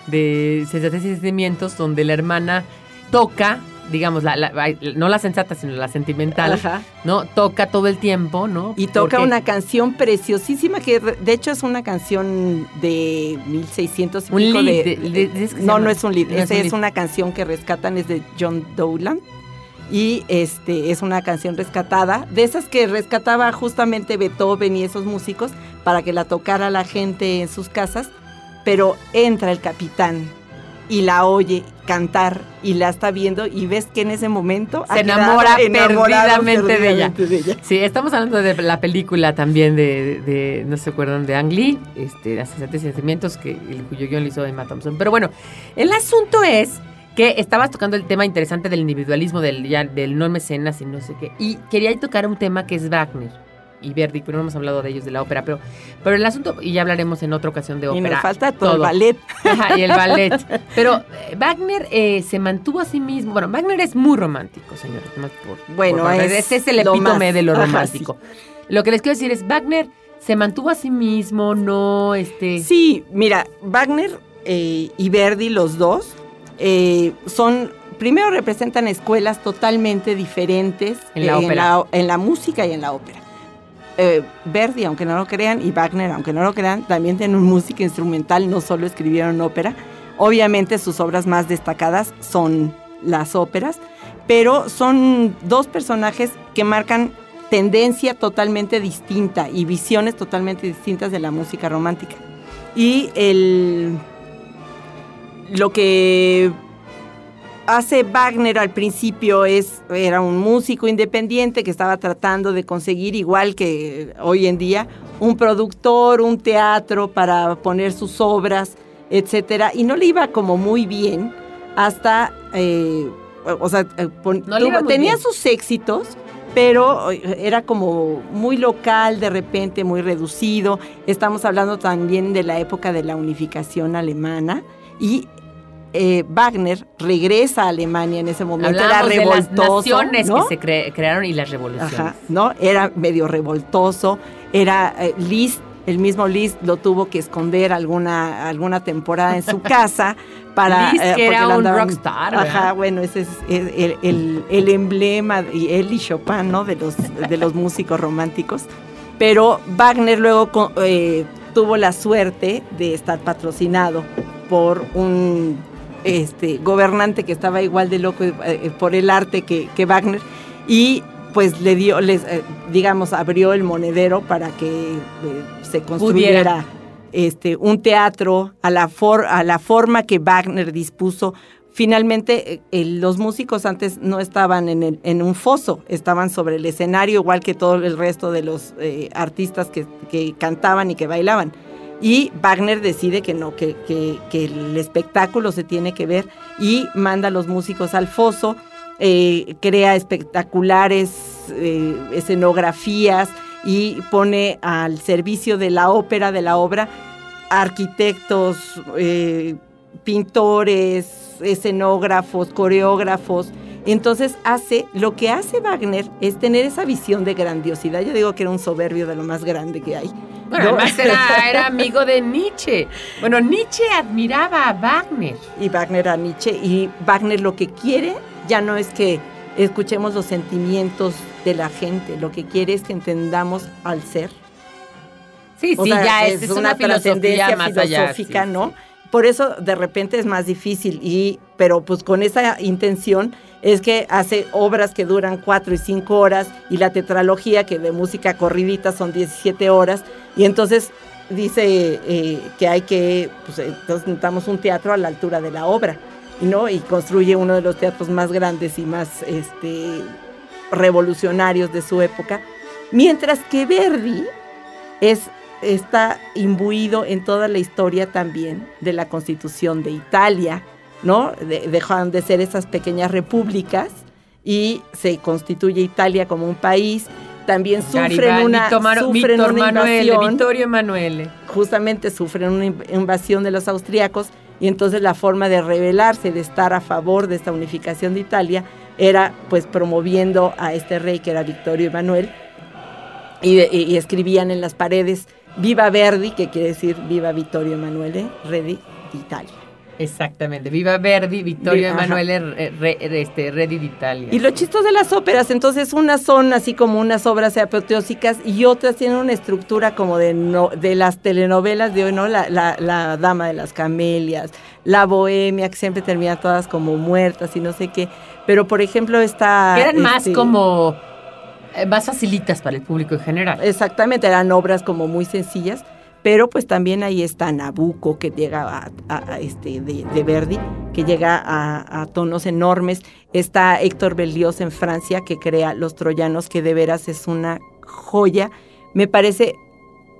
[SPEAKER 3] de Sensaciones y Sentimientos, donde la hermana toca, digamos, la, la- no la sensata, sino la sentimental,
[SPEAKER 4] Ajá.
[SPEAKER 3] ¿no? Toca todo el tiempo, ¿no?
[SPEAKER 4] Y toca
[SPEAKER 3] Porque-
[SPEAKER 4] una canción preciosísima que de hecho es una canción de 1600 y
[SPEAKER 3] Un
[SPEAKER 4] pico
[SPEAKER 3] lead,
[SPEAKER 4] de- no, no es un lead,
[SPEAKER 3] no es un
[SPEAKER 4] es, una canción que rescatan es de John Dowland y este es una canción rescatada, de esas que rescataba justamente Beethoven y esos músicos para que la tocara la gente en sus casas, pero entra el capitán y la oye cantar y la está viendo y ves que en ese momento
[SPEAKER 3] Se enamora perdidamente de ella.
[SPEAKER 4] perdidamente de ella.
[SPEAKER 3] Sí, estamos hablando de la película también de, de- no se acuerdan, de Ang Lee, este, sensaciones y sentimientos, que, el cuyo guion lo hizo Emma Thompson. Pero bueno, el asunto es que estabas tocando el tema interesante del individualismo, del, ya, del no mecenas y no sé qué, y quería tocar un tema que es Wagner y Verdi, pero no hemos hablado de ellos de la ópera, pero, pero el asunto, y ya hablaremos en otra ocasión de
[SPEAKER 4] Y
[SPEAKER 3] ópera.
[SPEAKER 4] nos falta todo, el ballet.
[SPEAKER 3] Ajá, y el ballet. Pero eh, Wagner eh, se mantuvo a sí mismo. Bueno, Wagner es muy romántico, señores. por-
[SPEAKER 4] Bueno,
[SPEAKER 3] por-
[SPEAKER 4] es
[SPEAKER 3] ese es el
[SPEAKER 4] lo
[SPEAKER 3] epítome
[SPEAKER 4] más.
[SPEAKER 3] de lo
[SPEAKER 4] Ajá,
[SPEAKER 3] romántico. Lo que les quiero decir es, Wagner se mantuvo a sí mismo, no, este...
[SPEAKER 4] Sí, mira, Wagner eh, y Verdi, los dos, eh, son, primero representan escuelas totalmente diferentes
[SPEAKER 3] En la
[SPEAKER 4] eh,
[SPEAKER 3] ópera.
[SPEAKER 4] la- en la música y en la ópera. Eh, Verdi, aunque no lo crean, y Wagner, aunque no lo crean, también tienen música instrumental, no solo escribieron ópera. Obviamente sus obras más destacadas son las óperas, pero son dos personajes que marcan tendencia totalmente distinta y visiones totalmente distintas de la música romántica. Y el, lo que hace Wagner al principio es era un músico independiente que estaba tratando de conseguir igual que hoy en día un productor, un teatro para poner sus obras, etcétera, y no le iba como muy bien hasta eh, o sea, eh,
[SPEAKER 3] No
[SPEAKER 4] tuvo- tenía
[SPEAKER 3] bien.
[SPEAKER 4] sus éxitos, pero eh, era como muy local, de repente muy reducido. Estamos hablando también de la época de la unificación alemana y eh, Wagner regresa a Alemania en ese momento. Era
[SPEAKER 3] de las
[SPEAKER 4] revoltoso.
[SPEAKER 3] naciones
[SPEAKER 4] ¿no?
[SPEAKER 3] que se cre- crearon y las revoluciones.
[SPEAKER 4] Ajá, ¿no? Era medio revoltoso, era eh, Liszt, el mismo Liszt lo tuvo que esconder alguna, alguna temporada en su casa para...
[SPEAKER 3] Liszt, que era un rockstar,
[SPEAKER 4] Ajá, bueno, ese es el, el- el- emblema, y él y Chopin, ¿no? De los, de los músicos románticos. Pero Wagner luego eh, tuvo la suerte de estar patrocinado por un este, gobernante que estaba igual de loco eh, por el arte que, que Wagner y pues le dio, les, eh, digamos, abrió el monedero para que eh, se construyera este, un teatro a la, for- a la forma que Wagner dispuso. Finalmente, eh, eh, los músicos antes no estaban en, el- en un foso, estaban sobre el escenario, igual que todo el resto de los eh, artistas que, que cantaban y que bailaban. Y Wagner decide que no, que, el espectáculo se tiene que ver y manda a los músicos al foso, eh, crea espectaculares eh, escenografías y pone al servicio de la ópera, de la obra, arquitectos, eh, pintores, escenógrafos, coreógrafos Entonces hace, lo que hace Wagner es tener esa visión de grandiosidad. Yo digo que era un soberbio de lo más grande que hay.
[SPEAKER 3] Bueno, además era, era amigo de Nietzsche. Bueno, Nietzsche admiraba a Wagner.
[SPEAKER 4] Y Wagner a Nietzsche. Y Wagner lo que quiere ya no es que escuchemos los sentimientos de la gente, lo que quiere es que entendamos al ser.
[SPEAKER 3] Sí,
[SPEAKER 4] O
[SPEAKER 3] sí,
[SPEAKER 4] sea,
[SPEAKER 3] ya es, es una
[SPEAKER 4] trascendencia
[SPEAKER 3] allá.
[SPEAKER 4] filosófica,
[SPEAKER 3] sí,
[SPEAKER 4] ¿no?
[SPEAKER 3] sí.
[SPEAKER 4] Por eso de repente es más difícil y pero pues con esa intención es que hace obras que duran cuatro y cinco horas y la tetralogía que de música corridita son 17 horas y entonces dice eh, que hay que pues entonces necesitamos un teatro a la altura de la obra ¿no? y construye uno de los teatros más grandes y más este revolucionarios de su época mientras que Verdi es está imbuido en toda la historia también de la constitución de Italia, ¿no? De- dejan de ser esas pequeñas repúblicas y se constituye Italia como un país. También sufren
[SPEAKER 3] Garibaldi,
[SPEAKER 4] una, sufren
[SPEAKER 3] Víctor
[SPEAKER 4] una
[SPEAKER 3] Manuele,
[SPEAKER 4] invasión,
[SPEAKER 3] Vittorio Emanuele.
[SPEAKER 4] justamente sufren una inv- invasión de los austriacos y entonces la forma de rebelarse, de estar a favor de esta unificación de Italia, era pues promoviendo a este rey que era Vittorio Emanuel y, de- y- y escribían en las paredes Viva Verdi, que quiere decir Viva Vittorio Emanuele, Re di Italia.
[SPEAKER 3] Exactamente. Viva Verdi, Vittorio. Emanuele, re- re- este, Redi d'Italia.
[SPEAKER 4] Y lo chistoso de las óperas, entonces unas son así como unas obras apoteósicas y otras tienen una estructura como de, no, de las telenovelas de hoy, ¿no? La, la- la Dama de las Camelias, La Bohemia, que siempre terminan todas como muertas y no sé qué. Pero por ejemplo.
[SPEAKER 3] Que eran más
[SPEAKER 4] este,
[SPEAKER 3] como. eh, más facilitas para el público en general.
[SPEAKER 4] Exactamente, eran obras como muy sencillas, pero pues también ahí está Nabucco, que llega a, este, de, Verdi, que llega a, tonos enormes. Está Héctor Berlioz en Francia, que crea Los Troyanos, que de veras es una joya. Me parece,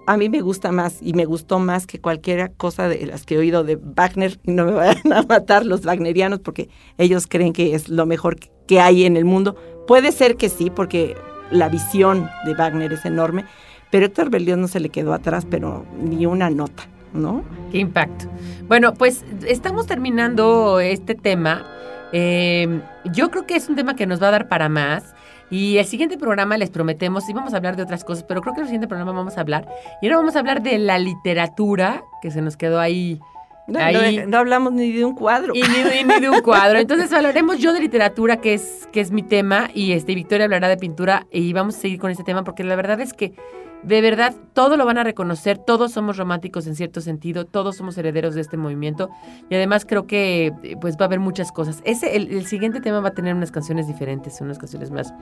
[SPEAKER 4] a mí me gusta más y me gustó más que cualquier cosa de las que he oído de Wagner, y no me vayan a matar los wagnerianos, porque ellos creen que es lo mejor que hay en el mundo. Puede ser que sí, porque la visión de Wagner es enorme, pero Héctor Berlioz no se le quedó atrás, pero ni una nota, ¿no?
[SPEAKER 3] Qué impacto. Bueno, pues estamos terminando este tema. Eh, yo creo que es un tema que nos va a dar para más. Y el siguiente programa les prometemos, sí vamos a hablar de otras cosas, pero creo que el siguiente programa vamos a hablar. Y ahora vamos a hablar de la literatura, que se nos quedó ahí.
[SPEAKER 4] No,
[SPEAKER 3] Ahí-
[SPEAKER 4] no- no hablamos ni de un cuadro.
[SPEAKER 3] Y ni, ni de un cuadro. Entonces hablaremos yo de literatura, que es, que es mi tema, y este Victoria hablará de pintura, y vamos a seguir con este tema, porque la verdad es que de verdad todo lo van a reconocer, todos somos románticos en cierto sentido, todos somos herederos de este movimiento, y además creo que eh, pues va a haber muchas cosas. Ese, el, el siguiente tema va a tener unas canciones diferentes, unas canciones más,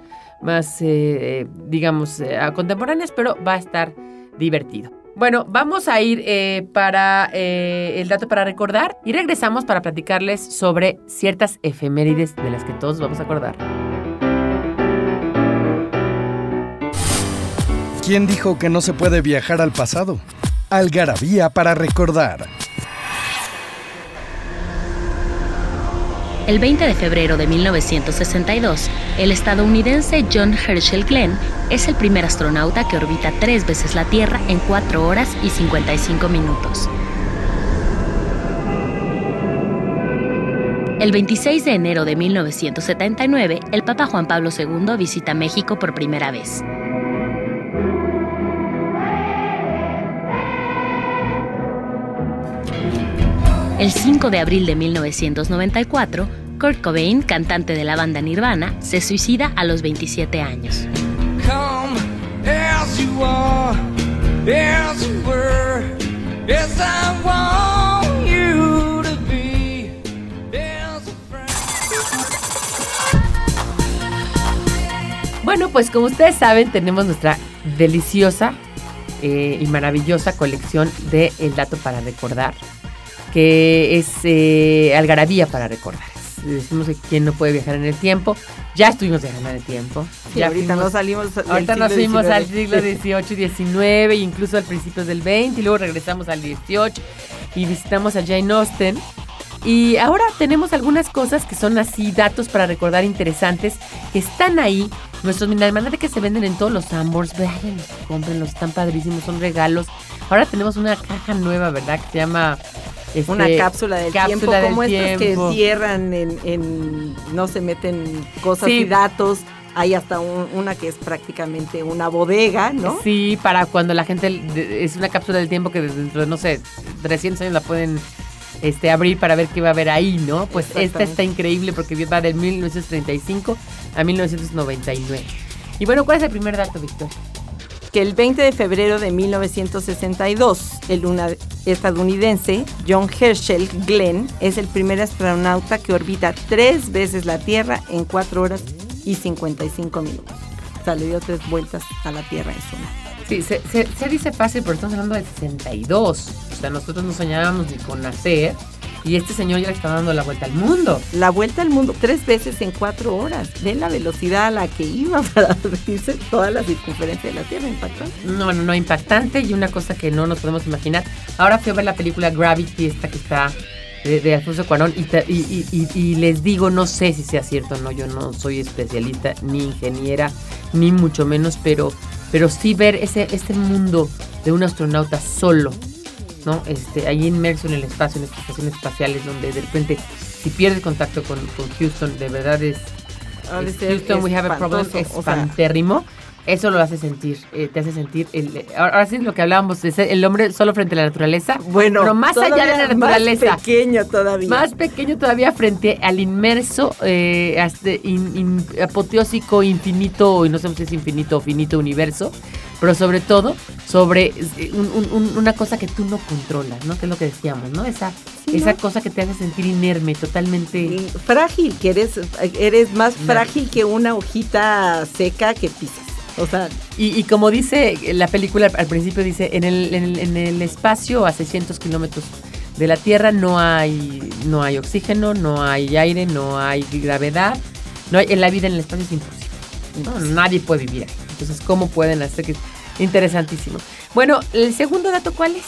[SPEAKER 3] más eh, digamos, eh, contemporáneas, pero va a estar divertido. Bueno, vamos a ir eh, para eh, el dato para recordar y regresamos para platicarles sobre ciertas efemérides de las que todos vamos a acordar.
[SPEAKER 1] ¿Quién dijo que no se puede viajar al pasado? Algarabía para recordar.
[SPEAKER 2] El 20 de febrero de 1962, el estadounidense John Herschel Glenn es el primer astronauta que orbita tres veces la Tierra en 4 horas y 55 minutos. El 26 de enero de 1979, el Papa Juan Pablo II visita México por primera vez. El 5 de abril de 1994, Kurt Cobain, cantante de la banda Nirvana, se suicida a los 27 años.
[SPEAKER 5] Come as you are, as you were, as I want you to be, as a friend.
[SPEAKER 3] Bueno, pues como ustedes saben, tenemos nuestra deliciosa eh, y maravillosa colección de El Dato para Recordar, que es eh, Algarabía para Recordar. Decimos que quien no puede viajar en el tiempo. Ya estuvimos viajando en el tiempo.
[SPEAKER 4] Sí,
[SPEAKER 3] ya
[SPEAKER 4] ahorita
[SPEAKER 3] fuimos-
[SPEAKER 4] no salimos.
[SPEAKER 3] Ahorita nos fuimos al
[SPEAKER 4] XIX.
[SPEAKER 3] siglo XVIII, XIX, e incluso al principios del XX, y luego regresamos al XVIII y visitamos a Jane Austen. Y ahora tenemos algunas cosas que son así, datos para recordar interesantes, que están ahí. Nuestros de que se venden en todos los Sambors, vayan, cómprenlos, están padrísimos, son regalos. Ahora tenemos una caja nueva, ¿verdad? Que se llama este,
[SPEAKER 4] Una cápsula del
[SPEAKER 3] cápsula
[SPEAKER 4] tiempo,
[SPEAKER 3] del
[SPEAKER 4] como estos
[SPEAKER 3] tiempo.
[SPEAKER 4] que cierran en, en- no se meten cosas
[SPEAKER 3] Sí.
[SPEAKER 4] y datos. Hay hasta un- una que es prácticamente una bodega, ¿no?
[SPEAKER 3] Sí, para cuando la gente es una cápsula del tiempo que dentro de no sé 300 años la pueden este abrir para ver qué va a haber ahí, ¿no? Pues esta está increíble porque va de 1935 a 1999. Y bueno, ¿cuál es el primer dato, Víctor?
[SPEAKER 4] Que el 20 de febrero de 1962, el una- estadounidense John Herschel Glenn es el primer astronauta que orbita tres veces la Tierra en cuatro horas y 55 minutos. O sea, le dio tres vueltas a la Tierra en su.
[SPEAKER 3] Sí, se, se- se dice fácil, pero estamos hablando del 62. O sea, nosotros no soñábamos ni con nacer. Y este señor ya le está dando la vuelta al mundo.
[SPEAKER 4] La vuelta al mundo tres veces en cuatro horas. De la velocidad a la que iba para irse toda la circunferencia de la Tierra impactante.
[SPEAKER 3] No, no, no, impactante y una cosa que no nos podemos imaginar. Ahora fui a ver la película Gravity, esta que está de, de Alfonso Cuarón, y, te- y- y- y- y les digo, no sé si sea cierto o no, yo no soy especialista, ni ingeniera, ni mucho menos, pero, pero sí ver ese, este mundo de un astronauta solo, ¿no? Este, ahí inmerso en el espacio, en estas estaciones espaciales, donde de repente, si pierdes contacto con, con Houston, de verdad es, es Houston, we have a problem,
[SPEAKER 4] espantoso, o sea,
[SPEAKER 3] espantérrimo. Eso lo hace sentir, eh, te hace sentir. El, ahora sí lo que hablábamos, es el hombre solo frente a la naturaleza.
[SPEAKER 4] bueno,
[SPEAKER 3] pero más allá de la naturaleza.
[SPEAKER 4] Más pequeño todavía.
[SPEAKER 3] Más pequeño todavía frente al inmerso, eh, hasta in- in- apoteósico, infinito, y no sé si es infinito o finito universo, pero sobre todo sobre eh, un- un- un- una cosa que tú no controlas, ¿no? Que es lo que decíamos, ¿no? Esa,
[SPEAKER 4] Sí,
[SPEAKER 3] esa
[SPEAKER 4] ¿no?
[SPEAKER 3] cosa que te hace sentir inerme, totalmente...
[SPEAKER 4] Frágil, que eres, eres más
[SPEAKER 3] No.
[SPEAKER 4] frágil que una hojita seca que pisas. O sea,
[SPEAKER 3] Y, y como dice la película al- principio, dice, en el, en el, en el espacio a 600 kilómetros de la Tierra no hay, no hay oxígeno, no hay aire, no hay gravedad, no hay, en la vida en el espacio es imposible. ¿no? Nadie puede vivir ahí. Entonces, ¿cómo pueden hacer que Interesantísimo. Bueno, ¿el segundo dato cuál es?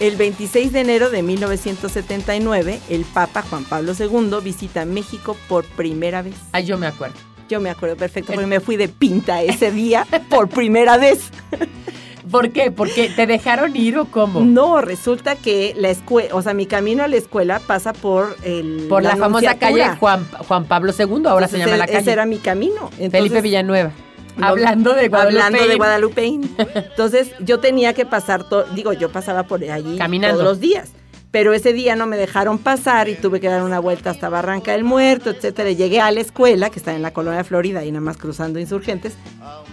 [SPEAKER 4] el 26 de enero de 1979, el Papa Juan Pablo II visita México por primera vez.
[SPEAKER 3] Ah, yo me acuerdo.
[SPEAKER 4] Yo me acuerdo perfecto porque me fui de pinta ese día por primera vez.
[SPEAKER 3] ¿Por qué? ¿Porque te dejaron ir o cómo?
[SPEAKER 4] No, resulta que la escuela, o sea, mi camino a la escuela pasa por el
[SPEAKER 3] Por la, famosa calle Juan, Juan Pablo II, ahora se llama la
[SPEAKER 4] Ese
[SPEAKER 3] calle.
[SPEAKER 4] era mi camino.
[SPEAKER 3] Felipe
[SPEAKER 4] Entonces,
[SPEAKER 3] Villanueva.
[SPEAKER 4] no-
[SPEAKER 3] hablando de Guadalupe.
[SPEAKER 4] Hablando de Guadalupe. Entonces, yo tenía que pasar, to- digo, yo pasaba por allí
[SPEAKER 3] Caminando.
[SPEAKER 4] todos los días. Pero ese día no me dejaron pasar y tuve que dar una vuelta hasta Barranca del Muerto, etcétera. Y Llegué a la escuela, que está en la colonia Florida, y nada más cruzando insurgentes.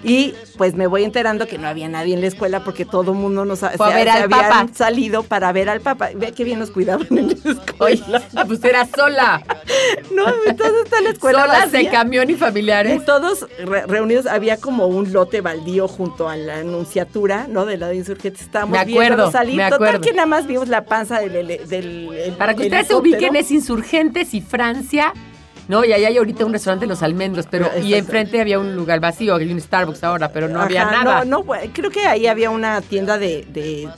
[SPEAKER 4] Y pues me voy enterando que no había nadie en la escuela porque todo el mundo nos ha-
[SPEAKER 3] Fue a
[SPEAKER 4] se,
[SPEAKER 3] ver
[SPEAKER 4] se
[SPEAKER 3] al
[SPEAKER 4] habían
[SPEAKER 3] Papa.
[SPEAKER 4] salido para ver al Papa. Ve qué bien nos cuidaban en la escuela.
[SPEAKER 3] pues era sola.
[SPEAKER 4] No, entonces está la escuela
[SPEAKER 3] Solas de camión y
[SPEAKER 4] Y
[SPEAKER 3] familiares.
[SPEAKER 4] todos re- reunidos, había como un lote baldío junto a la anunciatura, ¿no? Del lado de insurgentes. Estábamos
[SPEAKER 3] Me
[SPEAKER 4] viendo
[SPEAKER 3] acuerdo,
[SPEAKER 4] salir.
[SPEAKER 3] me
[SPEAKER 4] Total
[SPEAKER 3] acuerdo.
[SPEAKER 4] que nada más vimos la panza del... del el-
[SPEAKER 3] Para que ustedes se ubiquen, es Insurgentes y Francia. No, y ahí hay ahorita un restaurante Los Almendros, pero y enfrente había un lugar vacío, hay un Starbucks ahora, pero no había
[SPEAKER 4] Ajá,
[SPEAKER 3] nada.
[SPEAKER 4] No, no, creo que ahí había una tienda de,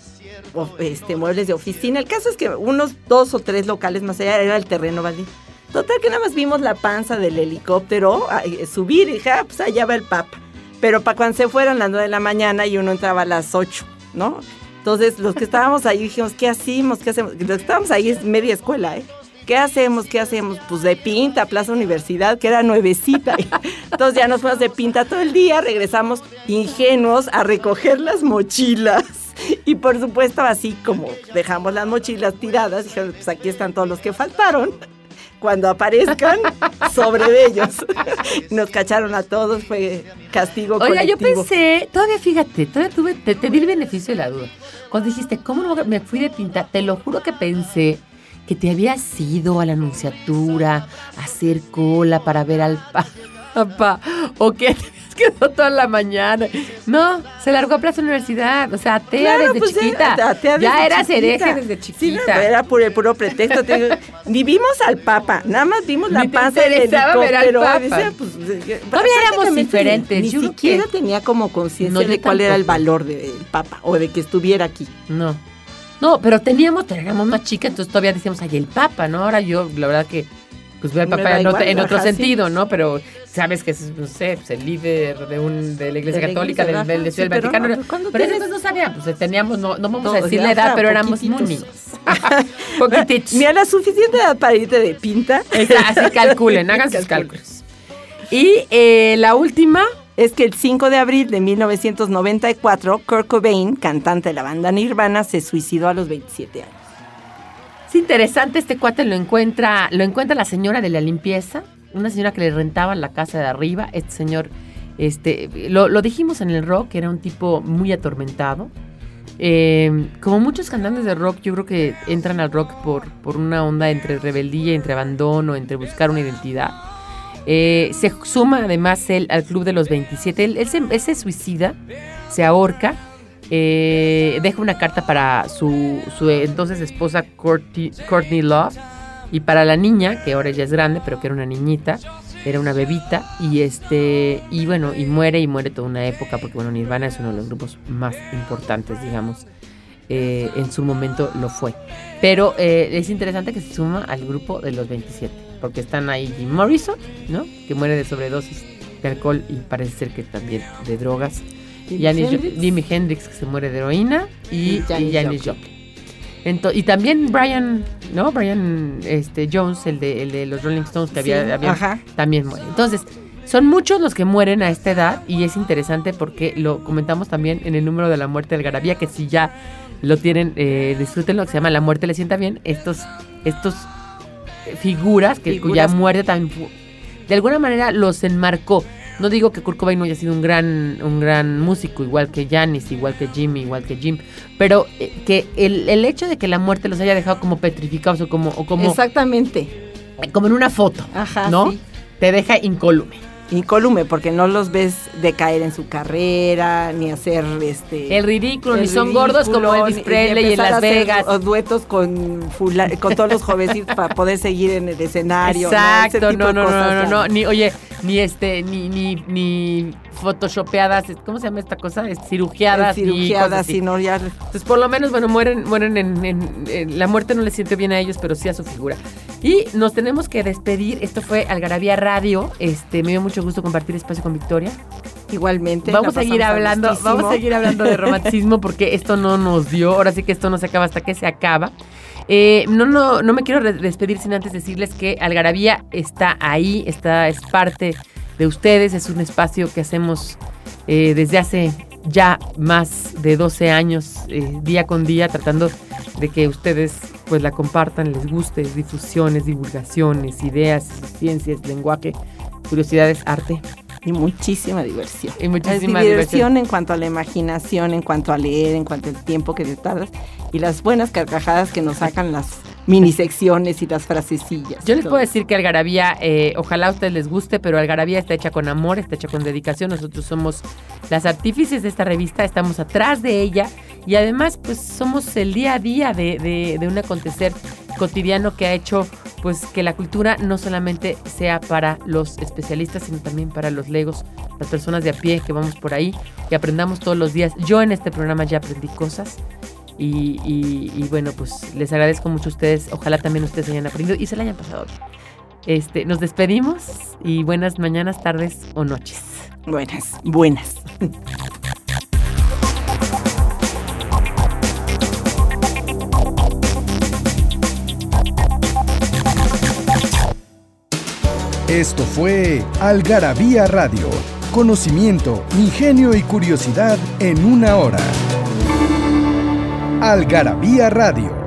[SPEAKER 4] este, muebles de oficina. El caso es que unos dos o tres locales más allá era el terreno baldío. Total que nada más vimos la panza del helicóptero eh, subir y dije, ah, pues allá va el Papa. Pero para cuando se fueron las 9 de la mañana y uno entraba a las 8, ¿no? Entonces los que estábamos ahí dijimos, ¿qué hacemos? ¿Qué hacemos? Los que estábamos ahí es media escuela, ¿eh? ¿Qué hacemos? ¿Qué hacemos? Pues de pinta, Plaza Universidad, que era nuevecita. Entonces ya nos fuimos de pinta todo el día, regresamos ingenuos a recoger las mochilas. Y por supuesto, así como dejamos las mochilas tiradas, dijeron, pues aquí están todos los que faltaron. Cuando aparezcan, sobre ellos. Nos cacharon a todos, fue castigo
[SPEAKER 3] Oiga, yo pensé, todavía fíjate, todavía tuve, te, te di el beneficio de la duda. Cuando dijiste, ¿cómo no me fui de pinta? Te lo juro que pensé que te habías ido a la anunciatura a hacer cola para ver al Papa o que quedado toda la mañana. No, se largó a Plaza Universidad, o sea, atea
[SPEAKER 4] Claro,
[SPEAKER 3] desde
[SPEAKER 4] pues,
[SPEAKER 3] chiquita.
[SPEAKER 4] era- atea
[SPEAKER 3] ya eras
[SPEAKER 4] chiquita.
[SPEAKER 3] hereje desde
[SPEAKER 4] Sí,
[SPEAKER 3] chiquita.
[SPEAKER 4] no, era por el puro pretexto. ni vimos al Papa, nada más vimos la panza del helicóptero. Pues, eh,
[SPEAKER 3] Todavía éramos diferentes,
[SPEAKER 4] Ni, siquiera
[SPEAKER 3] que-
[SPEAKER 4] tenía como conciencia
[SPEAKER 3] No,
[SPEAKER 4] de cuál era el valor del Papa o de que estuviera aquí.
[SPEAKER 3] No. No, pero teníamos, éramos más chicas, entonces todavía decíamos, ay, el Papa, ¿no? Ahora yo, la verdad que, pues al Papa
[SPEAKER 4] da
[SPEAKER 3] en, otro,
[SPEAKER 4] igual,
[SPEAKER 3] en otro
[SPEAKER 4] ajá, sí.
[SPEAKER 3] sentido, ¿no? Pero sabes que es, no sé, pues, el líder de un de la Iglesia
[SPEAKER 4] De la
[SPEAKER 3] Católica,
[SPEAKER 4] iglesia,
[SPEAKER 3] del, del,
[SPEAKER 4] sí,
[SPEAKER 3] del
[SPEAKER 4] pero
[SPEAKER 3] Vaticano.
[SPEAKER 4] no, pues, cuando
[SPEAKER 3] pero entonces no sabía, pues teníamos, no, no vamos a decir la edad, pero éramos
[SPEAKER 4] poquititos.
[SPEAKER 3] munis. Poquitich.
[SPEAKER 4] Ni a la suficiente edad para irte de pinta.
[SPEAKER 3] Esa- así calculen, hagan sus cálculos. Y eh, la última,
[SPEAKER 4] Es que el 5 de abril de 1994, Kurt Cobain, cantante de la banda Nirvana, se suicidó a los 27 años.
[SPEAKER 3] Es interesante, este cuate lo encuentra, lo encuentra la señora de la limpieza, una señora que le rentaba la casa de arriba. Este señor, este, lo, lo dijimos en el rock, era un tipo muy atormentado. Eh, como muchos cantantes de rock, yo creo que entran al rock por, por una onda entre rebeldía, entre abandono, entre buscar una identidad. Eh, se suma además él al club de los 27. Él, él se, él se suicida, se ahorca, eh, deja una carta para su, entonces esposa Courtney, Love y para la niña, que ahora ya es grande, pero que era una niñita, era una bebita y este y bueno y muere y muere toda una época porque bueno Nirvana es uno de los grupos más importantes digamos eh, en su momento lo fue. Pero eh, es interesante que se suma al grupo de los 27 porque están ahí Jim Morrison no que muere de sobredosis de alcohol y parece ser que también de drogas Janis
[SPEAKER 4] Hendrix.
[SPEAKER 3] Jimi Hendrix que se muere de heroína y,
[SPEAKER 4] Janis
[SPEAKER 3] Joplin y también Brian, ¿no? Brian este, Jones, el de, el de los Rolling Stones, que había,
[SPEAKER 4] Sí,
[SPEAKER 3] había-
[SPEAKER 4] ajá.
[SPEAKER 3] también muere. Entonces, son muchos los que mueren a esta edad y es interesante porque lo comentamos también en el número de la muerte del Garabía, que si ya lo tienen, eh, disfrútenlo, que se llama La muerte le sienta bien. Estos, estos figuras, que, cuya muerte también fu- de alguna manera los enmarcó. No digo que Kurt Cobain no haya sido un gran, un gran músico, igual que Janis, igual que Jimmy, igual que Jim, pero eh, que el, el hecho de que la muerte los haya dejado como petrificados o como, o como,
[SPEAKER 4] Exactamente.
[SPEAKER 3] como en una foto,
[SPEAKER 4] Ajá,
[SPEAKER 3] ¿no?
[SPEAKER 4] sí.
[SPEAKER 3] Te deja incólume.
[SPEAKER 4] Incólume, porque no los ves decaer en su carrera, ni hacer este.
[SPEAKER 3] El ridículo,
[SPEAKER 4] el
[SPEAKER 3] ni son gordos como Elvis Presley
[SPEAKER 4] ni
[SPEAKER 3] en Las Vegas.
[SPEAKER 4] o duetos con, fula- con todos los jovencitos para poder seguir en el escenario. ¿no? Ese
[SPEAKER 3] Exacto,
[SPEAKER 4] tipo
[SPEAKER 3] no, no, no,
[SPEAKER 4] cosas
[SPEAKER 3] no, no, ni, oye, ni este, ni, ni, ni photoshopeadas, ¿cómo se llama esta cosa? Es Cirugiadas. y
[SPEAKER 4] Cirugiadas, sino ya.
[SPEAKER 3] Entonces, por lo menos, bueno, mueren, mueren en, en- en- La muerte no le siente bien a ellos, pero sí a su figura. Y nos tenemos que despedir. Esto fue Algarabía Radio. Este, me dio mucho gusto compartir espacio con Victoria.
[SPEAKER 4] Igualmente.
[SPEAKER 3] Vamos a seguir hablando, vamos a seguir hablando de romanticismo porque esto no nos dio. Ahora sí que esto no se acaba hasta que se acaba. Eh, no, no, no me quiero despedir sin antes decirles que Algarabía está ahí, está, es parte de ustedes, es un espacio que hacemos eh, desde hace ya más de 12 años, eh, día con día, tratando de que ustedes pues la compartan, les guste, difusiones, divulgaciones, ideas, ciencias, lenguaje, curiosidades, arte
[SPEAKER 4] Y muchísima diversión.
[SPEAKER 3] y muchísima
[SPEAKER 4] es
[SPEAKER 3] diversión.
[SPEAKER 4] diversión en cuanto a la imaginación, en cuanto a leer, en cuanto al tiempo que te tardas y las buenas carcajadas que nos sacan las mini secciones y las frasecillas.
[SPEAKER 3] Yo les puedo decir que Algarabía, eh, ojalá a ustedes les guste, pero Algarabía está hecha con amor, está hecha con dedicación. Nosotros somos las artífices de esta revista, estamos atrás de ella y además pues somos el día a día de, de- de un acontecer cotidiano que ha hecho pues que la cultura no solamente sea para los especialistas, sino también para los legos, las personas de a pie que vamos por ahí y aprendamos todos los días. Yo en este programa ya aprendí cosas y, y- y bueno, pues les agradezco mucho a ustedes. Ojalá también ustedes hayan aprendido y se la hayan pasado bien. Este, nos despedimos y buenas mañanas, tardes o noches.
[SPEAKER 4] Buenas, buenas.
[SPEAKER 1] Esto fue Algarabía Radio. Conocimiento, ingenio y curiosidad en una hora. Algarabía Radio